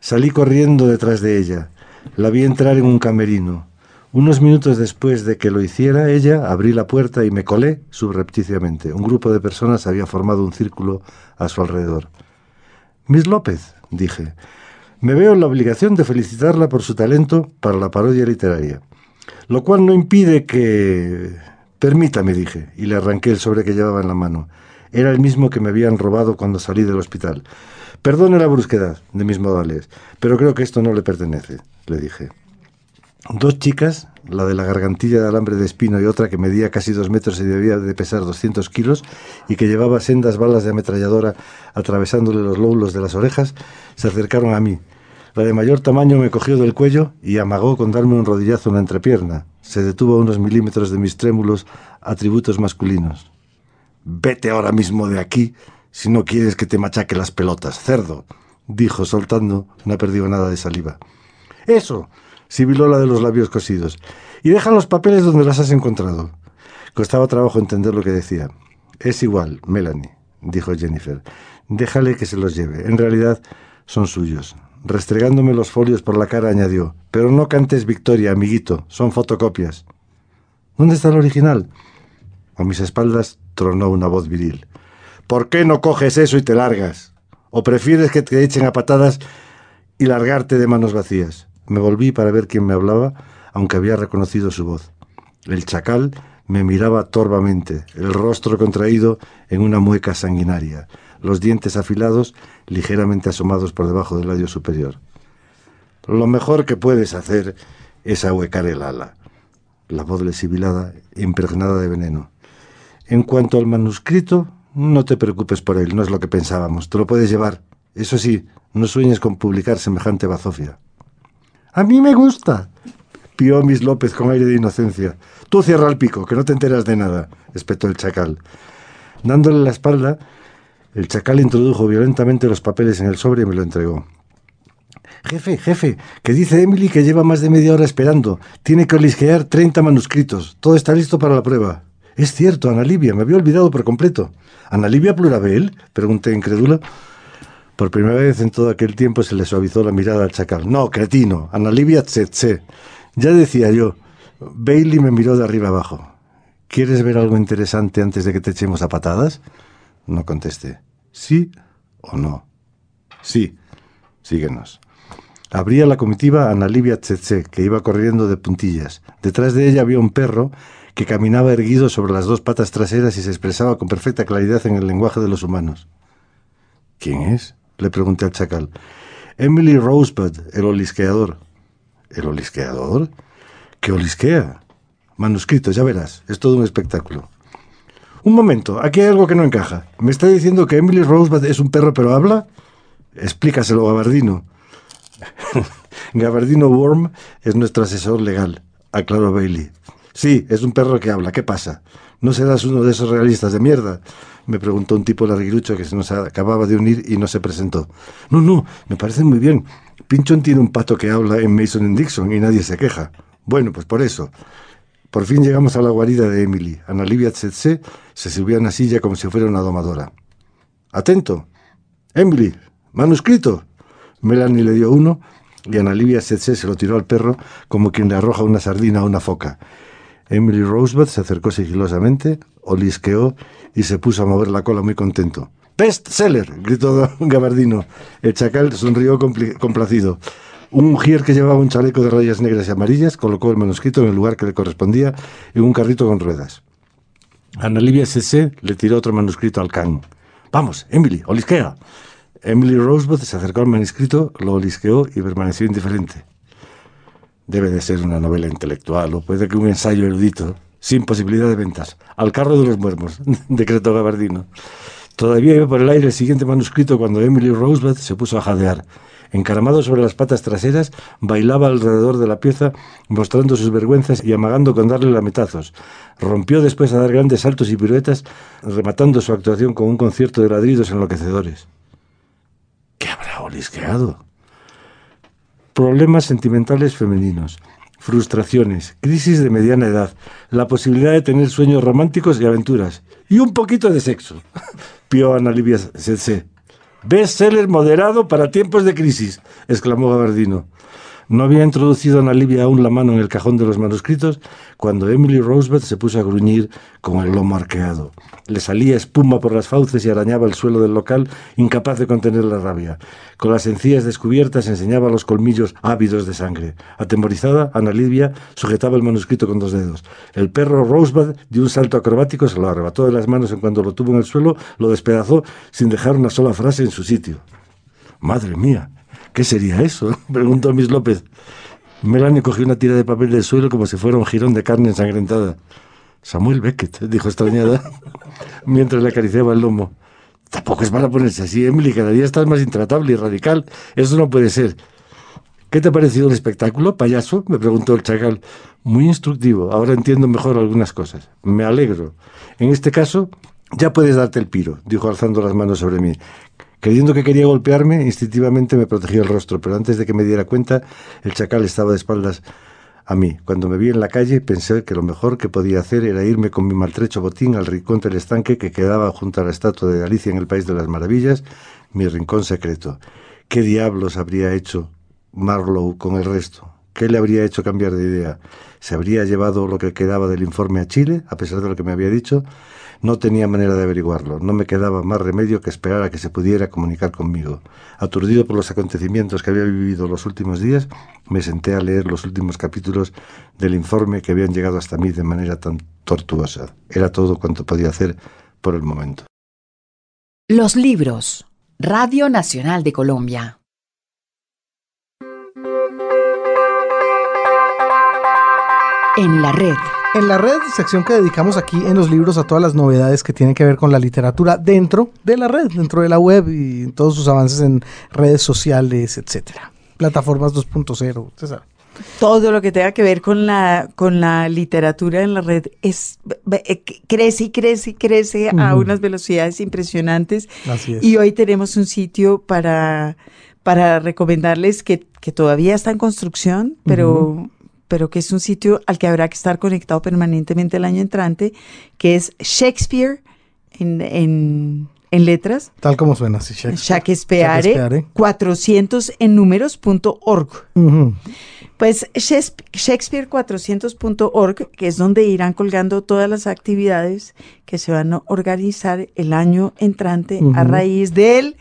Salí corriendo detrás de ella. La vi entrar en un camerino. Unos minutos después de que lo hiciera ella, abrí la puerta y me colé subrepticiamente. Un grupo de personas había formado un círculo a su alrededor. Miss López, dije, me veo en la obligación de felicitarla por su talento para la parodia literaria. Lo cual no impide que... Permítame, dije, y le arranqué el sobre que llevaba en la mano. Era el mismo que me habían robado cuando salí del hospital. Perdone la brusquedad de mis modales, pero creo que esto no le pertenece, le dije. Dos chicas, la de la gargantilla de alambre de espino y otra que medía casi dos metros y debía de pesar 200 kilos y que llevaba sendas balas de ametralladora atravesándole los lóbulos de las orejas, se acercaron a mí. La de mayor tamaño me cogió del cuello y amagó con darme un rodillazo en la entrepierna. Se detuvo a unos milímetros de mis trémulos atributos masculinos. Vete ahora mismo de aquí si no quieres que te machaque las pelotas, cerdo, dijo soltando una perdigonada de saliva. Eso, sibiló la de los labios cosidos. Y deja los papeles donde las has encontrado. Costaba trabajo entender lo que decía. Es igual, Melanie, dijo Jennifer. Déjale que se los lleve. En realidad son suyos. Restregándome los folios por la cara, añadió. Pero no cantes victoria, amiguito. Son fotocopias. ¿Dónde está el original? A mis espaldas tronó una voz viril. ¿Por qué no coges eso y te largas? ¿O prefieres que te echen a patadas y largarte de manos vacías? Me volví para ver quién me hablaba, aunque había reconocido su voz. El chacal me miraba torvamente, el rostro contraído en una mueca sanguinaria, los dientes afilados ligeramente asomados por debajo del labio superior. Lo mejor que puedes hacer es ahuecar el ala. La voz le sibilada, impregnada de veneno. En cuanto al manuscrito, no te preocupes por él, no es lo que pensábamos. Te lo puedes llevar. Eso sí, no sueñes con publicar semejante bazofia. A mí me gusta, pió Miss López con aire de inocencia. Tú cierra el pico, que no te enteras de nada, espetó el chacal. Dándole la espalda, el chacal introdujo violentamente los papeles en el sobre y me lo entregó. Jefe, jefe, que dice Emily que lleva más de media hora esperando. Tiene que olisquear 30 manuscritos. Todo está listo para la prueba. Es cierto, Ana Livia, me había olvidado por completo. ¿Ana Livia Plurabel? Pregunté incrédula. Por primera vez en todo aquel tiempo se le suavizó la mirada al chacal. No, cretino, Ana Livia Tsetse. Ya decía yo. Bailey me miró de arriba abajo. ¿Quieres ver algo interesante antes de que te echemos a patadas? No contesté. ¿Sí o no? Sí. Síguenos. Abría la comitiva Ana Livia Tsetse, que iba corriendo de puntillas. Detrás de ella había un perro que caminaba erguido sobre las dos patas traseras y se expresaba con perfecta claridad en el lenguaje de los humanos. ¿Quién es? Le pregunté al chacal. Emily Rosebud, el olisqueador. ¿El olisqueador? ¿Qué olisquea? Manuscrito, ya verás. Es todo un espectáculo. Un momento, aquí hay algo que no encaja. ¿Me está diciendo que Emily Rosebud es un perro pero habla? Explícaselo, Gabardino. Gabardino Worm es nuestro asesor legal. aclaró Bailey. Sí, es un perro que habla. ¿Qué pasa? ¿No serás uno de esos realistas de mierda? Me preguntó un tipo larguirucho que se nos acababa de unir y no se presentó. No, no, me parece muy bien. Pinchon tiene un pato que habla en Mason Dixon y nadie se queja. Bueno, pues por eso. Por fin llegamos a la guarida de Emily. Ana Livia Tsetse se subió a una silla como si fuera una domadora. Atento. Emily, manuscrito. Melanie le dio uno y Ana Livia Tsetse se lo tiró al perro como quien le arroja una sardina a una foca. Emily Rosebud se acercó sigilosamente, olisqueó y se puso a mover la cola muy contento. ¡Best seller! gritó Gabardino. El chacal sonrió complacido. Un mujer que llevaba un chaleco de rayas negras y amarillas colocó el manuscrito en el lugar que le correspondía en un carrito con ruedas. Ana Livia C.C. le tiró otro manuscrito al can. Vamos, Emily, olisquea. Emily Rosebud se acercó al manuscrito, lo olisqueó y permaneció indiferente. Debe de ser una novela intelectual o puede que un ensayo erudito, sin posibilidad de ventas. Al carro de los muermos, decretó Gabardino. Todavía iba por el aire el siguiente manuscrito cuando Emily Rosebud se puso a jadear. Encaramado sobre las patas traseras, bailaba alrededor de la pieza, mostrando sus vergüenzas y amagando con darle lametazos. Rompió después a dar grandes saltos y piruetas, rematando su actuación con un concierto de ladridos enloquecedores. ¿Qué habrá olisqueado? Problemas sentimentales femeninos, frustraciones, crisis de mediana edad, la posibilidad de tener sueños románticos y aventuras, y un poquito de sexo. Pío Ana Livia Best Bestseller moderado para tiempos de crisis, exclamó Gabardino. No había introducido Ana Livia aún la mano en el cajón de los manuscritos cuando Emily Rosebud se puso a gruñir con el lomo arqueado. Le salía espuma por las fauces y arañaba el suelo del local, incapaz de contener la rabia. Con las encías descubiertas enseñaba los colmillos ávidos de sangre. Atemorizada, Ana Livia sujetaba el manuscrito con dos dedos. El perro Rosebud dio un salto acrobático, se lo arrebató de las manos en cuanto lo tuvo en el suelo, lo despedazó sin dejar una sola frase en su sitio. Madre mía, ¿Qué sería eso? preguntó Miss López. Melanie cogió una tira de papel del suelo como si fuera un jirón de carne ensangrentada. Samuel Beckett, dijo extrañada, mientras le acariciaba el lomo. Tampoco es para ponerse así, Emily, cada día estás más intratable y radical. Eso no puede ser. ¿Qué te ha parecido el espectáculo, payaso? me preguntó el chacal. Muy instructivo, ahora entiendo mejor algunas cosas. Me alegro. En este caso, ya puedes darte el piro, dijo alzando las manos sobre mí. Creyendo que quería golpearme, instintivamente me protegí el rostro, pero antes de que me diera cuenta, el chacal estaba de espaldas a mí. Cuando me vi en la calle, pensé que lo mejor que podía hacer era irme con mi maltrecho botín al rincón del estanque que quedaba junto a la estatua de Alicia en el País de las Maravillas, mi rincón secreto. ¿Qué diablos habría hecho Marlowe con el resto? ¿Qué le habría hecho cambiar de idea? ¿Se habría llevado lo que quedaba del informe a Chile, a pesar de lo que me había dicho? No tenía manera de averiguarlo. No me quedaba más remedio que esperar a que se pudiera comunicar conmigo. Aturdido por los acontecimientos que había vivido los últimos días, me senté a leer los últimos capítulos del informe que habían llegado hasta mí de manera tan tortuosa. Era todo cuanto podía hacer por el momento. Los libros. Radio Nacional de Colombia. En la red. En la red, sección que dedicamos aquí en los libros a todas las novedades que tienen que ver con la literatura dentro de la red, dentro de la web y todos sus avances en redes sociales, etcétera. Plataformas 2.0, usted sabe. Todo lo que tenga que ver con la, con la literatura en la red es eh, crece y crece y crece a unas velocidades impresionantes. Así es. Y hoy tenemos un sitio para, para recomendarles que, que todavía está en construcción, pero pero que es un sitio al que habrá que estar conectado permanentemente el año entrante, que es Shakespeare en, en, en letras. Tal como suena, sí, Shakespeare. Shakespeare. 400 en números.org. Pues Shakespeare400.org, que es donde irán colgando todas las actividades que se van a organizar el año entrante a raíz del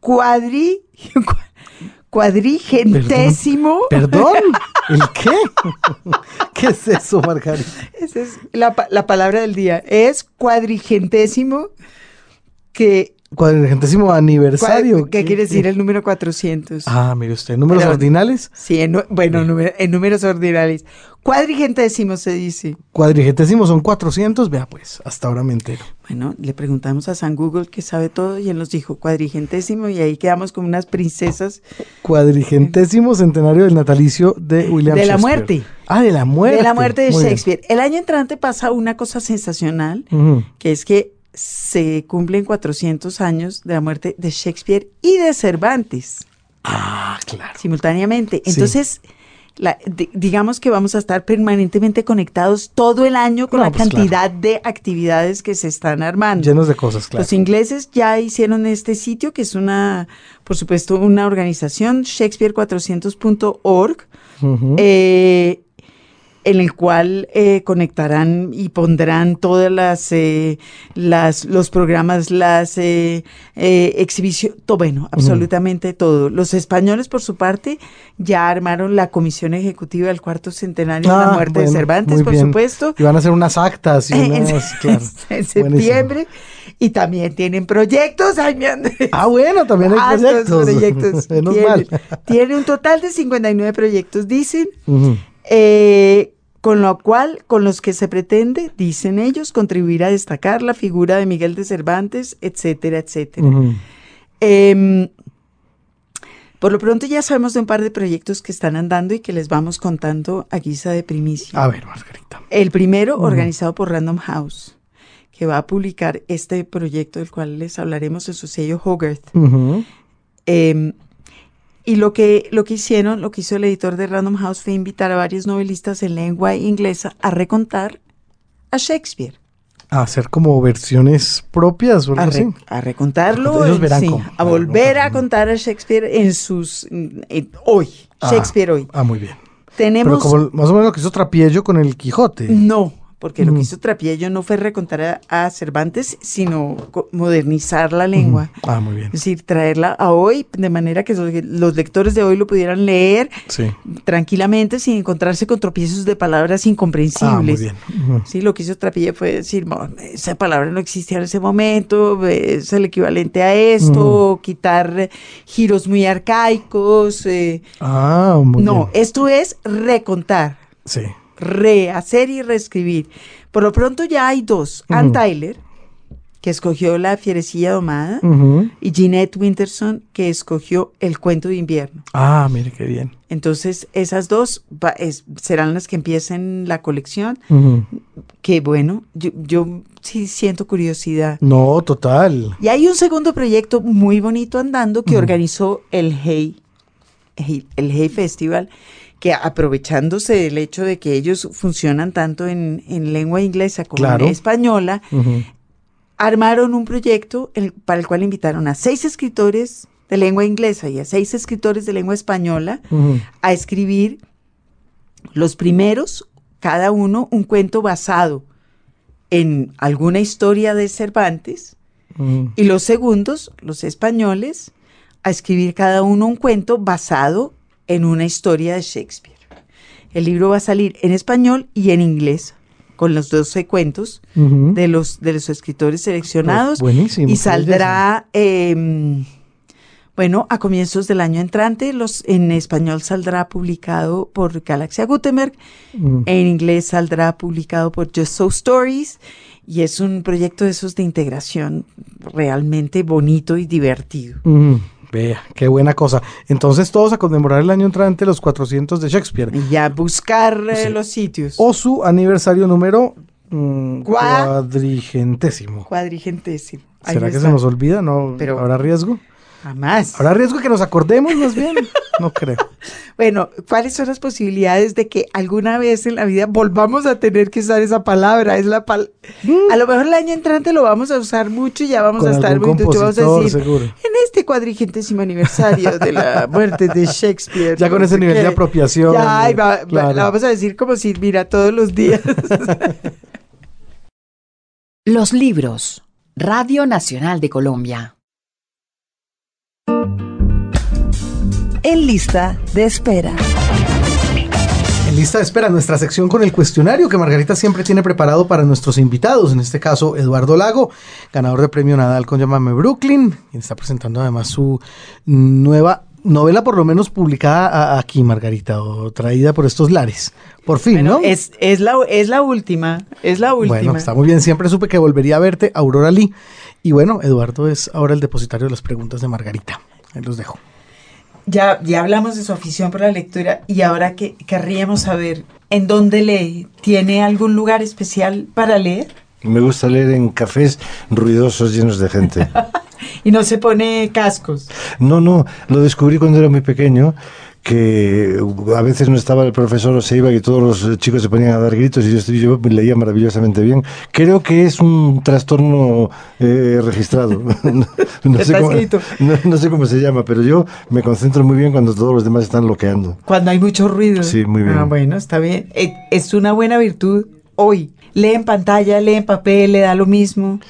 cuadri cuadrigentésimo. ¿Perdón? ¿El qué? ¿Qué es eso, Margarita? Esa es la, palabra del día. Es cuadrigentésimo que Cuadrigentésimo aniversario. ¿Cuál- ¿Qué quiere decir el número 400? Ah, mire usted, números ordinales. Sí, en, bueno, en números ordinales. Cuadrigentésimo se dice. Cuadrigentésimo son 400. Vea, pues, hasta ahora me entero. Bueno, le preguntamos a San Google que sabe todo y él nos dijo cuadrigentésimo y ahí quedamos como unas princesas Cuadrigentésimo centenario del natalicio de William De la Shakespeare. muerte. Ah, de la muerte. de la muerte de Muy bien. Shakespeare. El año entrante pasa una cosa sensacional, que es que se cumplen 400 años de la muerte de Shakespeare y de Cervantes Ah, claro. simultáneamente. Sí. Entonces, la- di- digamos que vamos a estar permanentemente conectados todo el año con No, la pues, cantidad de actividades que se están armando. Llenos de cosas, claro. Los ingleses ya hicieron este sitio, que es una, por supuesto, una organización, shakespeare400.org, Ujú. eh, en el cual eh, conectarán y pondrán todas las, eh, las los programas, las eh, eh, exhibiciones, todo, bueno, absolutamente todo. Los españoles, por su parte, ya armaron la comisión ejecutiva del cuarto centenario de la Ah, muerte de Cervantes, por bien. supuesto. Y van a hacer unas actas y En, unas, claro. en septiembre. Y también tienen proyectos. Ay, mi Andrés. Ah, bueno, también hay proyectos. proyectos. Menos mal. tiene un total de 59 proyectos, dicen, Ujú. Eh, con lo cual, con los que se pretende, dicen ellos, contribuir a destacar la figura de Miguel de Cervantes, etcétera, etcétera. Em, por lo pronto ya sabemos de un par de proyectos que están andando y que les vamos contando a guisa de primicia. A ver, Margarita. El primero, organizado por Random House, que va a publicar este proyecto del cual les hablaremos en su sello Hogarth. Eh, y lo que, lo que hicieron, lo que hizo el editor de Random House fue invitar a varios novelistas en lengua inglesa a recontar a Shakespeare. A hacer como versiones propias o algo A, así. a recontarlo, Ellos verán sí, cómo. a volver a contar a Shakespeare en sus en- hoy, Ah, Shakespeare hoy. Ah, muy bien. Pero Tenemos como más o menos lo que hizo Trapiello con el Quijote. no, porque lo que hizo Trapiello no fue recontar a, a Cervantes, sino modernizar la lengua. Ah, muy bien. Es decir, traerla a hoy de manera que los, lectores de hoy lo pudieran leer Sí. tranquilamente sin encontrarse con tropiezos de palabras Ah, muy incomprensibles. bien. Sí, lo que hizo Trapilla fue decir, "Mo, esa palabra no existía en ese momento, es el equivalente a esto, quitar giros muy arcaicos. eh. Ah, muy no, bien. esto es recontar, Sí. Rehacer y reescribir. Por lo pronto ya hay dos. Ann Ujú. Tyler, que escogió La fierecilla domada, y Jeanette Winterson, que escogió El cuento de invierno. Ah, mire qué bien. Entonces, esas dos va- es- serán las que empiecen la colección. Que bueno, yo, yo sí siento curiosidad. No, total. Y hay un segundo proyecto muy bonito andando que organizó el Hey- el Hey Festival, que aprovechándose del hecho de que ellos funcionan tanto en, en lengua inglesa como Claro. en española, armaron un proyecto el- para el cual invitaron a seis escritores de lengua inglesa y a seis escritores de lengua española a escribir los primeros, cada uno un cuento basado en alguna historia de Cervantes, y los segundos, los españoles, a escribir cada uno un cuento basado en una historia de Shakespeare. El libro va a salir en español y en inglés, con los 12 cuentos Ujú. de los, de los escritores seleccionados. Oh, buenísimo, Y qué saldrá, eh, bueno, a comienzos del año entrante. Los, en español saldrá publicado por Galaxia Gutenberg. Ujú. En inglés saldrá publicado por Just So Stories. Y es un proyecto de esos de integración realmente bonito y divertido. Ujú. Vea, qué buena cosa. Entonces todos a conmemorar el año entrante los 400 de Shakespeare. Y ya buscar eh, Sí. los sitios. O su aniversario número mm, cuadrigentésimo. Cuadrigentésimo. Ahí ¿Será que está. se nos olvida? ¿No? Pero- ¿Habrá riesgo? Jamás. ¿Habrá riesgo que nos acordemos más bien? No creo. Bueno, ¿cuáles son las posibilidades de que alguna vez en la vida volvamos a tener que usar esa palabra? Es la pal a lo mejor el año entrante lo vamos a usar mucho y ya vamos Con a estar algún muy. Vamos a decir, seguro. en este cuadrigentésimo aniversario de la muerte de Shakespeare. Ya con no ese nivel de apropiación, Ya, y eh, va- va- claro. la vamos a decir como si, mira, todos los días. Los libros. Radio Nacional de Colombia. En lista de espera. En lista de espera, nuestra sección con el cuestionario que Margarita siempre tiene preparado para nuestros invitados. En este caso, Eduardo Lago, ganador de premio Nadal con Llámame Brooklyn, quien está presentando además su nueva novela, por lo menos publicada aquí, Margarita, o traída por estos lares. Por fin, ¿no? Es, es, la, es la última, es la última. Bueno, está muy bien. Siempre supe que volvería a verte, Aurora Lee. Y bueno, Eduardo es ahora el depositario de las preguntas de Margarita. Ahí los dejo. Ya, ya hablamos de su afición por la lectura y ahora que querríamos saber en dónde lee. ¿Tiene algún lugar especial para leer? Me gusta leer en cafés ruidosos llenos de gente. y no se pone cascos. No, no, lo descubrí cuando era muy pequeño que a veces no estaba el profesor o se iba y todos los chicos se ponían a dar gritos y yo, leía maravillosamente bien. Creo que es un trastorno eh, registrado. no, sé cómo, no, sé cómo, se llama, pero yo me concentro muy bien cuando todos los demás están loqueando. Cuando hay mucho ruido. Sí, muy bien. Ah, bueno, está bien. Eh, es una buena virtud hoy. Lee en pantalla, lee en papel, le da lo mismo.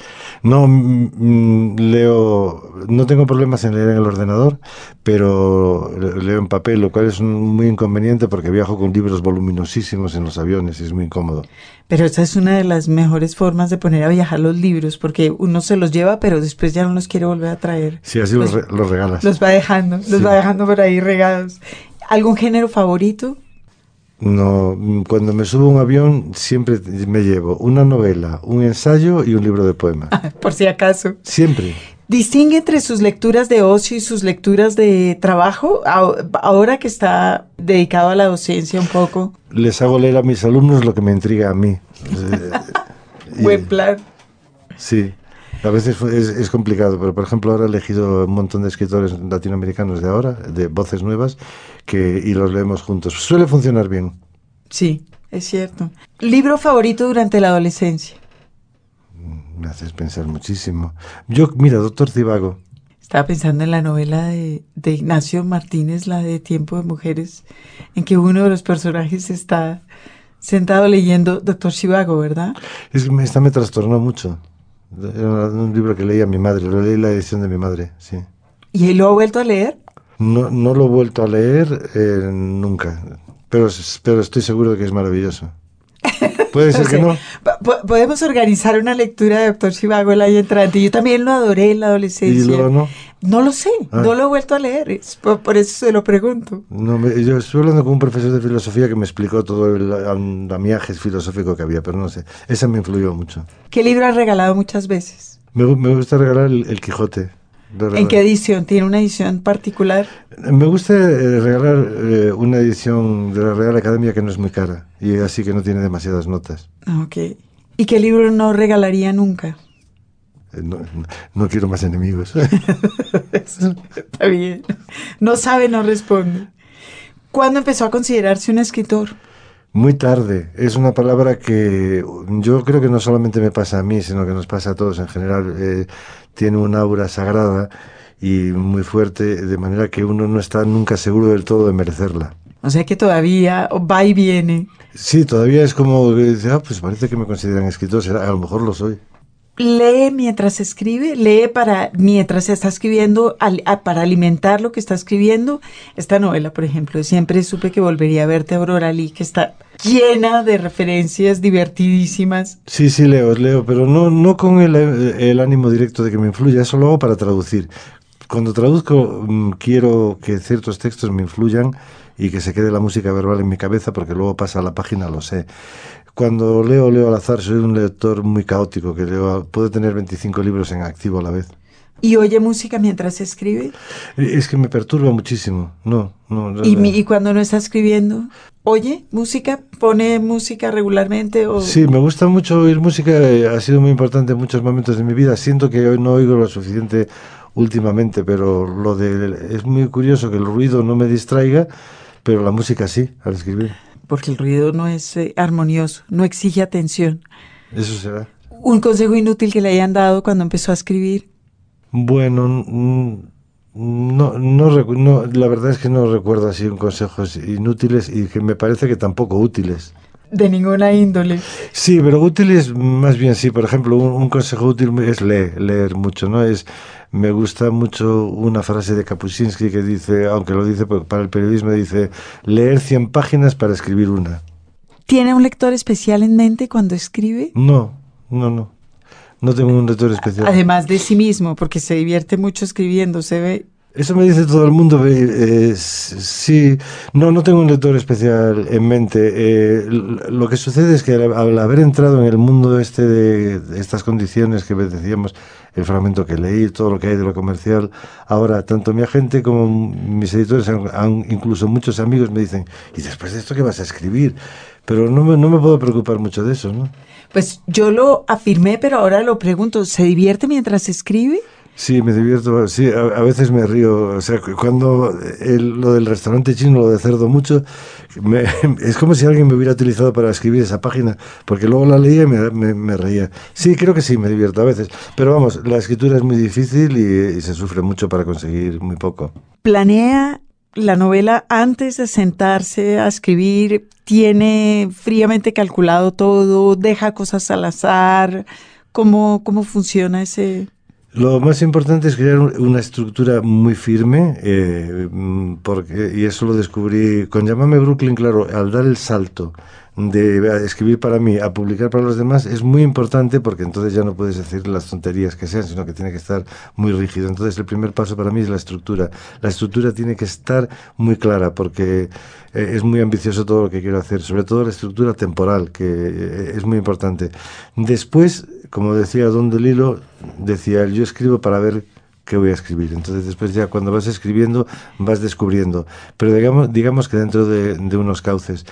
No, mm, mm, leo, no tengo problemas en leer en el ordenador, pero leo en papel, lo cual es muy inconveniente porque viajo con libros voluminosísimos en los aviones y es muy incómodo. Pero esa es una de las mejores formas de poner a viajar los libros, porque uno se los lleva, pero después ya no los quiere volver a traer. Sí, así los, regalas. Los va dejando, los va dejando por ahí regados. ¿Algún género favorito? No, cuando me subo a un avión siempre me llevo una novela, un ensayo y un libro de poemas. Por si acaso. Siempre. ¿Distingue entre sus lecturas de ocio y sus lecturas de trabajo? Ahora que está dedicado a la docencia un poco. Les hago leer a mis alumnos lo que me intriga a mí. Buen plan. Sí. A veces es, complicado, pero por ejemplo ahora he elegido un montón de escritores latinoamericanos de ahora, de voces nuevas, que, y los leemos juntos. Suele funcionar bien. Sí, es cierto. ¿Libro favorito durante la adolescencia? Me haces pensar muchísimo. Yo, mira, Doctor Zivago. Estaba pensando en la novela de, Ignacio Martínez, la de Tiempo de Mujeres, en que uno de los personajes está sentado leyendo Doctor Zivago, ¿verdad? Es, esta me trastornó mucho. Era un libro que leía mi madre, lo leí la edición de mi madre, sí. ¿Y lo ha vuelto a leer? No, no lo he vuelto a leer eh, nunca, pero, pero estoy seguro de que es maravilloso. Puede ser que no. podemos organizar una lectura de Doctor Chivago el año entrante. Yo también lo adoré en la adolescencia. ¿Y luego no? No lo sé, ah. no lo he vuelto a leer, por, eso se lo pregunto. No, yo estuve hablando con un profesor de filosofía que me explicó todo el andamiaje filosófico que había, pero no sé, esa me influyó mucho. ¿Qué libro has regalado muchas veces? Me, gusta regalar el, Quijote. ¿En qué edición? ¿Tiene una edición particular? Me gusta eh, regalar eh, una edición de la Real Academia que no es muy cara y así que no tiene demasiadas notas. Ah, ok. ¿Y qué libro no regalaría nunca? No, quiero más enemigos. Está bien. No sabe, no responde. ¿Cuándo empezó a considerarse un escritor? Muy tarde. Es una palabra que yo creo que no solamente me pasa a mí, sino que nos pasa a todos en general. Eh, tiene un aura sagrada y muy fuerte, de manera que uno no está nunca seguro del todo de merecerla. O sea que todavía va y viene. Sí, todavía es como ah, pues parece que me consideran escritor, a lo mejor lo soy lee mientras escribe, lee para mientras está escribiendo, para alimentar lo que está escribiendo. Esta novela, por ejemplo, siempre supe que volvería a verte Aurora Lee, que está llena de referencias divertidísimas. Sí, sí, leo, leo, pero no, no con el, ánimo directo de que me influya, eso lo hago para traducir. Cuando traduzco, mm, quiero que ciertos textos me influyan y que se quede la música verbal en mi cabeza porque luego pasa a la página, lo sé. Cuando leo, leo al azar, soy un lector muy caótico, que leo, puedo tener 25 libros en activo a la vez. ¿Y oye música mientras escribe? Eh, es que me perturba muchísimo. No, no. ¿Y, ¿Y, cuando no está escribiendo? ¿Oye música? ¿Pone música regularmente? O... Sí, me gusta mucho oír música. Eh, ha sido muy importante en muchos momentos de mi vida. Siento que hoy no oigo lo suficiente últimamente, pero lo de es muy curioso que el ruido no me distraiga, pero la música sí, al escribir porque el ruido no es eh, armonioso, no exige atención. Eso será. ¿Un consejo inútil que le hayan dado cuando empezó a escribir? Bueno, no, no, la verdad es que no recuerdo así un consejos inútiles y que me parece que tampoco útiles. De ninguna índole. Sí, pero útiles más bien sí. Por ejemplo, un, un consejo útil es leer, leer mucho, ¿no? Es me gusta mucho una frase de Kapuscinski que dice, aunque lo dice para el periodismo, dice, leer 100 páginas para escribir una. ¿Tiene un lector especial en mente cuando escribe? No, no, no. No tengo un lector especial. Además de sí mismo, porque se divierte mucho escribiendo, se ve eso me dice todo el mundo. Eh, sí, no, no tengo un lector especial en mente. Eh, lo que sucede es que al, haber entrado en el mundo este de, estas condiciones que decíamos, el fragmento que leí, todo lo que hay de lo comercial, ahora tanto mi agente como mis editores, incluso muchos amigos me dicen, ¿y después de esto qué vas a escribir? Pero no me, no me puedo preocupar mucho de eso, ¿no? Pues yo lo afirmé, pero ahora lo pregunto, ¿se divierte mientras escribe? Sí, me divierto. Sí, a, veces me río. O sea, cuando lo del restaurante chino, lo de cerdo mucho, es como si alguien me hubiera utilizado para escribir esa página, porque luego la leía y me, reía. Sí, creo que sí, me divierto a veces. Pero vamos, la escritura es muy difícil y, y se sufre mucho para conseguir muy poco. ¿Planea la novela antes de sentarse a escribir? ¿Tiene fríamente calculado todo? ¿Deja cosas al azar? ¿Cómo, cómo funciona ese...? Lo más importante es crear una estructura muy firme, eh, porque, y eso lo descubrí con Llamame Brooklyn, claro, al dar el salto de escribir para mí a publicar para los demás es muy importante porque entonces ya no puedes decir las tonterías que sean, sino que tiene que estar muy rígido. Entonces el primer paso para mí es la estructura. La estructura tiene que estar muy clara porque eh, es muy ambicioso todo lo que quiero hacer, sobre todo la estructura temporal, que eh, es muy importante. Después, como decía Don Delilo, decía, yo escribo para ver qué voy a escribir. Entonces después ya cuando vas escribiendo vas descubriendo, pero digamos, digamos que dentro de, de unos cauces.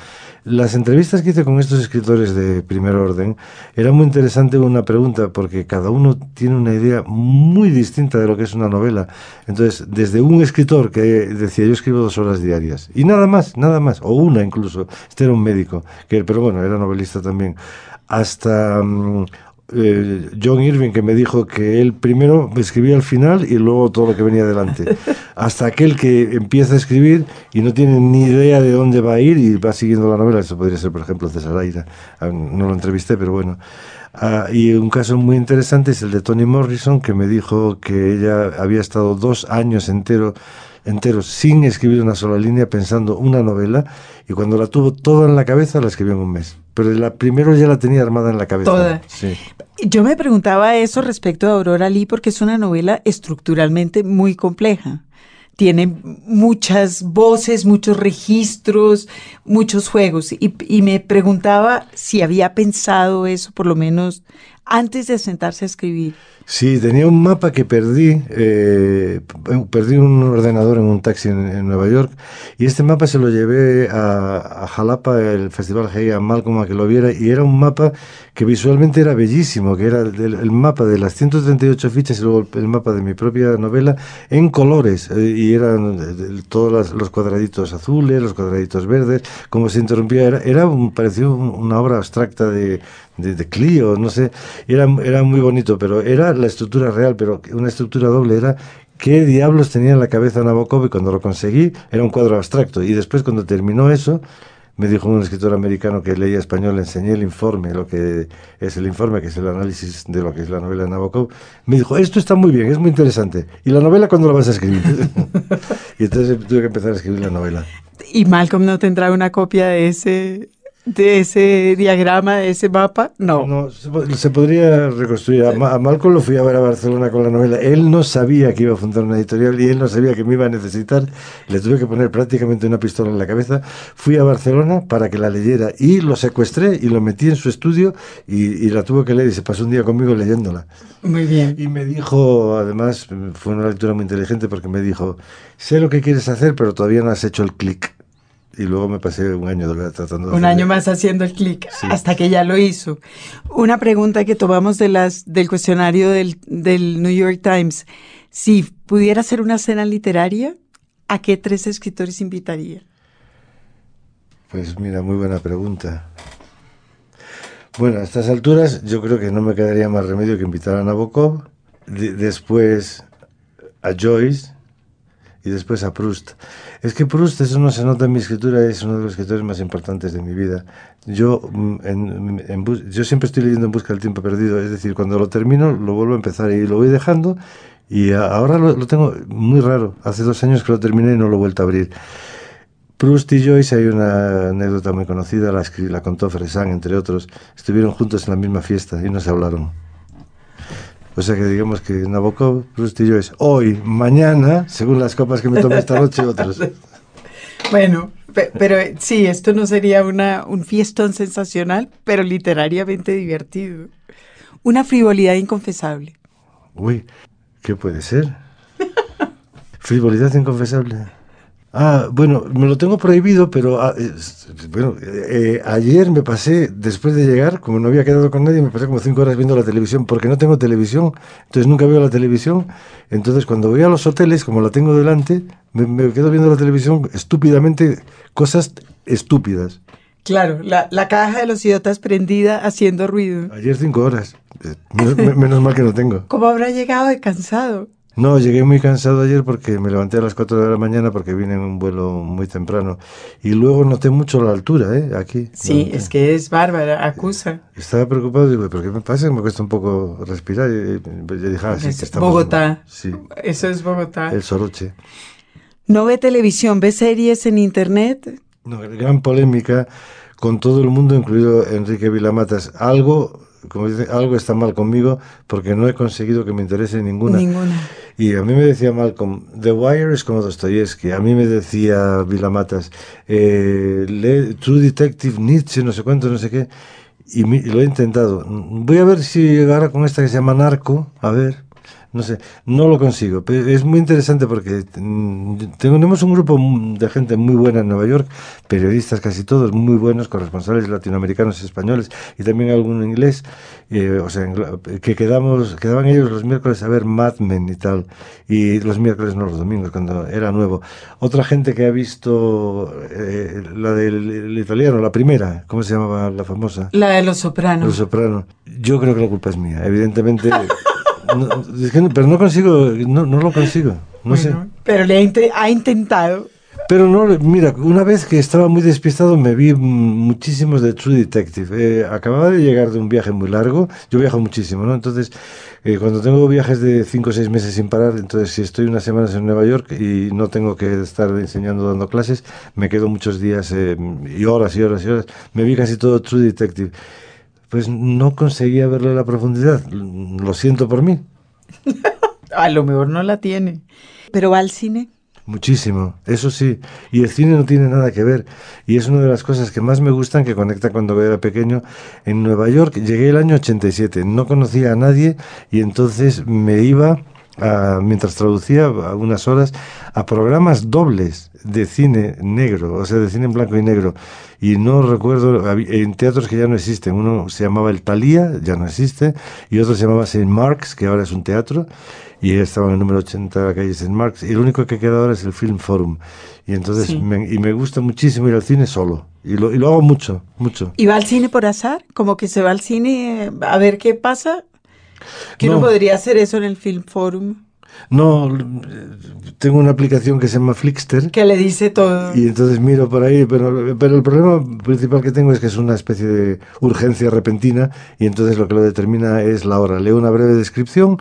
Las entrevistas que hice con estos escritores de primer orden era muy interesante una pregunta porque cada uno tiene una idea muy distinta de lo que es una novela. Entonces, desde un escritor que decía yo escribo dos horas diarias y nada más, nada más, o una incluso, este era un médico, que, pero bueno, era novelista también, hasta mm, eh, John Irving que me dijo que él primero escribía al final y luego todo lo que venía adelante. Hasta aquel que empieza a escribir y no tiene ni idea de dónde va a ir y va siguiendo la novela. Eso podría ser, por ejemplo, César Aira. Ah, no lo entrevisté, pero bueno. Ah, y un caso muy interesante es el de Toni Morrison, que me dijo que ella había estado dos años entero enteros sin escribir una sola línea pensando una novela y cuando la tuvo toda en la cabeza la escribió en un mes. Pero la primero ya la tenía armada en la cabeza. Toda. Yo me preguntaba eso respecto a Aurora Lee porque es una novela estructuralmente muy compleja. Tiene muchas voces, muchos registros, muchos juegos. Y, y me preguntaba si había pensado eso, por lo menos antes de sentarse a escribir. Sí, tenía un mapa que perdí, eh, perdí un ordenador en un taxi en, Nueva York y este mapa se lo llevé a, Jalapa, el Festival Hey, a Malcolm a que lo viera y era un mapa que visualmente era bellísimo, que era el, mapa de las 138 fichas y luego el, mapa de mi propia novela en colores eh, y eran todos los cuadraditos azules, los cuadraditos verdes, como se interrumpía, era, era un, pareció una obra abstracta de, de, de Clio, no sé, era, era muy bonito, pero era la estructura real, pero una estructura doble era qué diablos tenía en la cabeza Nabokov y cuando lo conseguí era un cuadro abstracto. Y después cuando terminó eso, me dijo un escritor americano que leía español, le enseñé el informe, lo que es el informe, que es el análisis de lo que es la novela de Nabokov. Me dijo, esto está muy bien, es muy interesante. ¿Y la novela cuándo la vas a escribir? y entonces tuve que empezar a escribir la novela. ¿Y Malcolm no tendrá una copia de ese de ese diagrama, de ese mapa? No. No, se, podría reconstruir. A, Malcolm lo fui a ver a Barcelona con la novela. Él no sabía que iba a fundar una editorial y él no sabía que me iba a necesitar. Le tuve que poner prácticamente una pistola en la cabeza. Fui a Barcelona para que la leyera y lo secuestré y lo metí en su estudio y, y la tuvo que leer y se pasó un día conmigo leyéndola. Muy bien. Y me dijo, además, fue una lectura muy inteligente porque me dijo, sé lo que quieres hacer, pero todavía no has hecho el clic y luego me pasé un año tratando de Un año más haciendo el clic, hasta que ya lo hizo. Una pregunta que tomamos de las, del cuestionario del, del New York Times. Si pudiera hacer una cena literaria, ¿a qué tres escritores invitaría? Pues mira, muy buena pregunta. Bueno, a estas alturas yo creo que no me quedaría más remedio que invitar a Nabokov, después a Joyce y después a Proust. Es que Proust, eso no se nota en mi escritura, es uno de los escritores más importantes de mi vida. Yo, mm, en, en bus- yo siempre estoy leyendo en busca del tiempo perdido, es decir, cuando lo termino lo vuelvo a empezar y lo voy dejando y ahora lo, lo tengo muy raro. Hace dos años que lo terminé y no lo he vuelto a abrir. Proust y Joyce, hay una anécdota muy conocida, la, la contó Fresán, entre otros. Estuvieron juntos en la misma fiesta y no se hablaron. O sea que digamos que Nabokov, Proust y Joyce, hoy, mañana, según las copas que me tomé esta noche, otros. Bueno, pe- pero eh, sí, esto no sería una, un fiestón sensacional, pero literariamente divertido. Una frivolidad inconfesable. Uy, ¿qué puede ser? Frivolidad inconfesable. Ah, bueno, me lo tengo prohibido, pero ah, bueno, eh, ayer me pasé, después de llegar, como no había quedado con nadie, me pasé como cinco horas viendo la televisión, porque no tengo televisión, entonces nunca veo la televisión. Entonces, cuando voy a los hoteles, como la tengo delante, me, me quedo viendo la televisión estúpidamente, cosas estúpidas. Claro, la, la caja de los idiotas prendida haciendo ruido. Ayer cinco horas. Eh, Menos, me- menos mal que no tengo. ¿Cómo habrá llegado de cansado? No, llegué muy cansado ayer porque me levanté a las 4 de la mañana porque vine en un vuelo muy temprano. Y luego noté mucho la altura, ¿eh? Aquí. Sí, es que es bárbara, acusa. Estaba preocupado, digo, ¿pero qué me pasa? Me cuesta un poco respirar. Y, y- yo dije, ah, sí, Es que estamos... Bogotá. Sí, Eso es Bogotá. el soroche. ¿No ve televisión, ve series en internet? No, gran polémica con todo el mundo, incluido Enrique Vilamatas. Algo, como dice, algo está mal conmigo porque no he conseguido que me interese ninguna. Ninguna. Y a mí me decía Malcolm, The Wire es como Dostoyevsky. A mí me decía Vilamatas, eh, True Detective, Nietzsche, no sé cuánto, no sé qué. Y, y lo he intentado. Voy a ver si ahora con esta que se llama Narco, a ver. No sé, no lo consigo. Pero es muy interesante porque mm, tenemos un grupo de gente muy buena en Nueva York, periodistas casi todos muy buenos, corresponsales latinoamericanos y españoles y también algún inglés, eh, o sea, que quedamos, quedaban ellos los miércoles a ver Mad Men y tal, y los miércoles no los domingos, cuando era nuevo. Otra gente que ha visto eh, la del el italiano, la primera, ¿cómo se llamaba la famosa? La de los sopranos. Los Soprano. Yo creo que la culpa es mía, evidentemente. no, pero no consigo, no, no lo consigo, no sé. Bueno, Pero le ha, ha intentado. Pero no, mira, una vez que estaba muy despistado me vi muchísimos de True Detective. Eh, acababa de llegar de un viaje muy largo, yo viajo muchísimo, ¿no? Entonces, eh, cuando tengo viajes de 5 o 6 meses sin parar, entonces si estoy unas semanas en Nueva York y no tengo que estar enseñando, dando clases, me quedo muchos días eh, y horas y horas y horas. Me vi casi todo True Detective. Pues no conseguía verle la profundidad. Lo siento por mí. A lo mejor no la tiene. Pero va al cine. Muchísimo, eso sí. Y el cine no tiene nada que ver. Y es una de las cosas que más me gustan, que conecta cuando era pequeño. En Nueva York llegué el año 87, no conocía a nadie y entonces me iba, a- mientras traducía a unas horas, a programas dobles de cine negro, o sea, de cine en blanco y negro. Y no recuerdo, en teatros que ya no existen. Uno se llamaba El Talía, ya no existe, y otro se llamaba St. Mark's, que ahora es un teatro y estaba en el número 80 de la calle St. Mark's, y el único que queda ahora es el Film Forum. Y entonces, Sí. me, y me gusta muchísimo ir al cine solo, y lo, y lo hago mucho, mucho. ¿Y va al cine por azar? Como que se va al cine a ver qué pasa. Que No. podría hacer eso en el Film Forum. No, tengo una aplicación que se llama Flickster, Que le dice todo. y entonces miro por ahí, pero, pero el problema principal que tengo es que es una especie de urgencia repentina, y entonces lo que lo determina es la hora. Leo una breve descripción,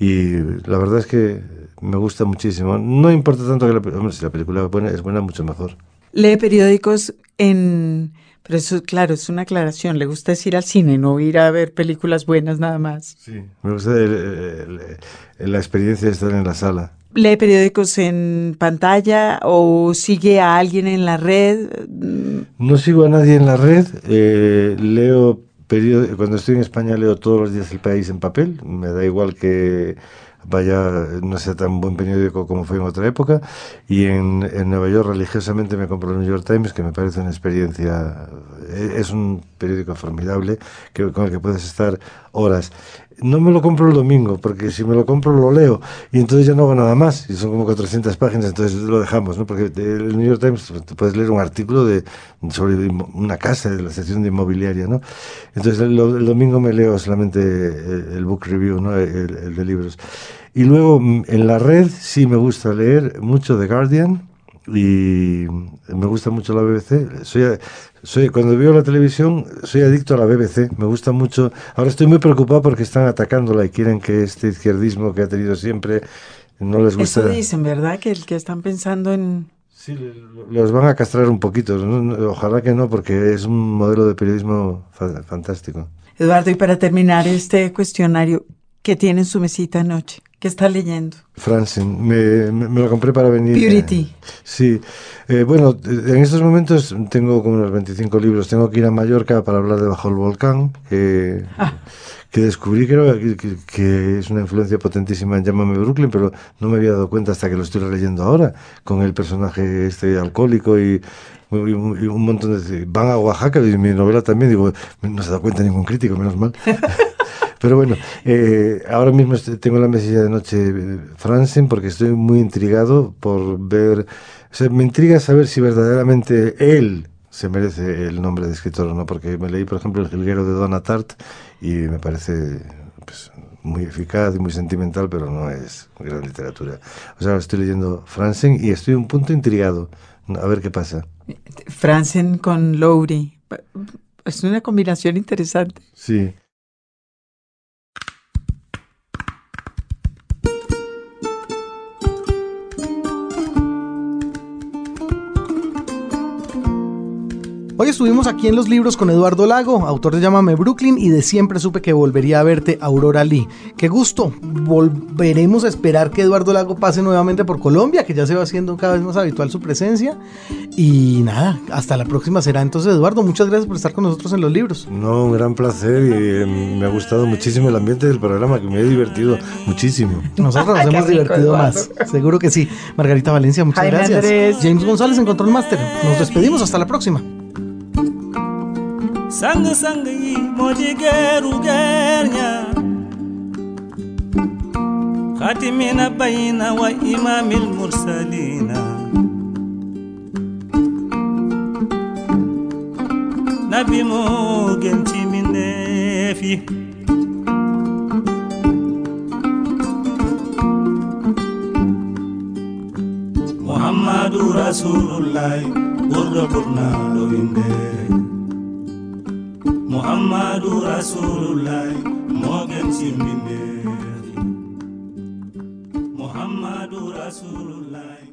y la verdad es que me gusta muchísimo. No importa tanto que la, pe- hombre, si la película es buena, es buena, mucho mejor. Lee periódicos en... Pero eso, claro, es una aclaración. Le gusta es ir al cine, no ir a ver películas buenas nada más. Sí, me gusta el- el- el- la experiencia de estar en la sala. ¿Lee periódicos en pantalla o sigue a alguien en la red? No sigo a nadie en la red, eh, leo periód- cuando estoy en España leo todos los días El País en papel, me da igual que vaya, no sea tan buen periódico como fue en otra época, y en, en Nueva York religiosamente me compro el New York Times, que me parece una experiencia, eh, es un periódico formidable con el que puedes estar horas. No me lo compro el domingo, porque si me lo compro lo leo, y entonces ya no hago nada más, y son como 400 páginas, entonces lo dejamos, ¿no? Porque el New York Times te puedes leer un artículo de, sobre una casa, de la sección de inmobiliaria, ¿no? Entonces el, el domingo me leo solamente el, el book review, ¿no? El, el de libros. Y luego mm, en la red sí me gusta leer mucho The Guardian y me gusta mucho la BBC. Soy, soy, cuando veo la televisión soy adicto a la BBC. Me gusta mucho. Ahora estoy muy preocupado porque están atacándola y quieren que este izquierdismo que ha tenido siempre no les gusta. Eso dicen, ¿verdad? Que, el que están pensando en... Sí, los van a castrar un poquito. Ojalá que no, porque es un modelo de periodismo fantástico. Eduardo, y para terminar este cuestionario, ¿qué tiene en su mesita anoche? ¿Qué está leyendo? Franzen, me, me, lo compré para venir. Purity. Eh, sí, eh, bueno, en estos momentos tengo como unos 25 libros. Tengo que ir a Mallorca para hablar de Bajo el Volcán, que, ah. que descubrí que, que, que, es una influencia potentísima en Llámame Brooklyn, pero no me había dado cuenta hasta que lo estoy leyendo ahora, con el personaje este alcohólico y un montón de... Van a Oaxaca, y mi novela también, digo, no se da cuenta ningún crítico, menos mal. Pero bueno, eh, ahora mismo tengo la mesilla de noche eh, Franzen porque estoy muy intrigado por ver, o sea, me intriga saber si verdaderamente él se merece el nombre de escritor o no, porque me leí, por ejemplo, El jilguero de Donna Tart y me parece pues, muy eficaz y muy sentimental, pero no es gran literatura. O sea, estoy leyendo Franzen y estoy un punto intrigado. A ver qué pasa. Franzen con Lowry. Es una combinación interesante. Sí. Hoy estuvimos aquí en Los Libros con Eduardo Lago, autor de Llámame Brooklyn y de Siempre supe que volvería a verte, Aurora Lee. Qué gusto. Volveremos a esperar que Eduardo Lago pase nuevamente por Colombia, que ya se va haciendo cada vez más habitual su presencia. Y nada, hasta la próxima será entonces, Eduardo. Muchas gracias por estar con nosotros en Los Libros. No, un gran placer y em, me ha gustado muchísimo el ambiente del programa, que me he divertido muchísimo. Nosotros nos hemos divertido más, seguro que sí. Margarita Valencia, muchas gracias. James González en Control Master. Nos despedimos, hasta la próxima. sang sang yi modi geru gernya. خاتمين بين وإمام المرسلين نبي موجنتي من نافي محمد رسول الله قرب برنا لو muhammadu rasulullah moo gën ci muhammadu rasulullah.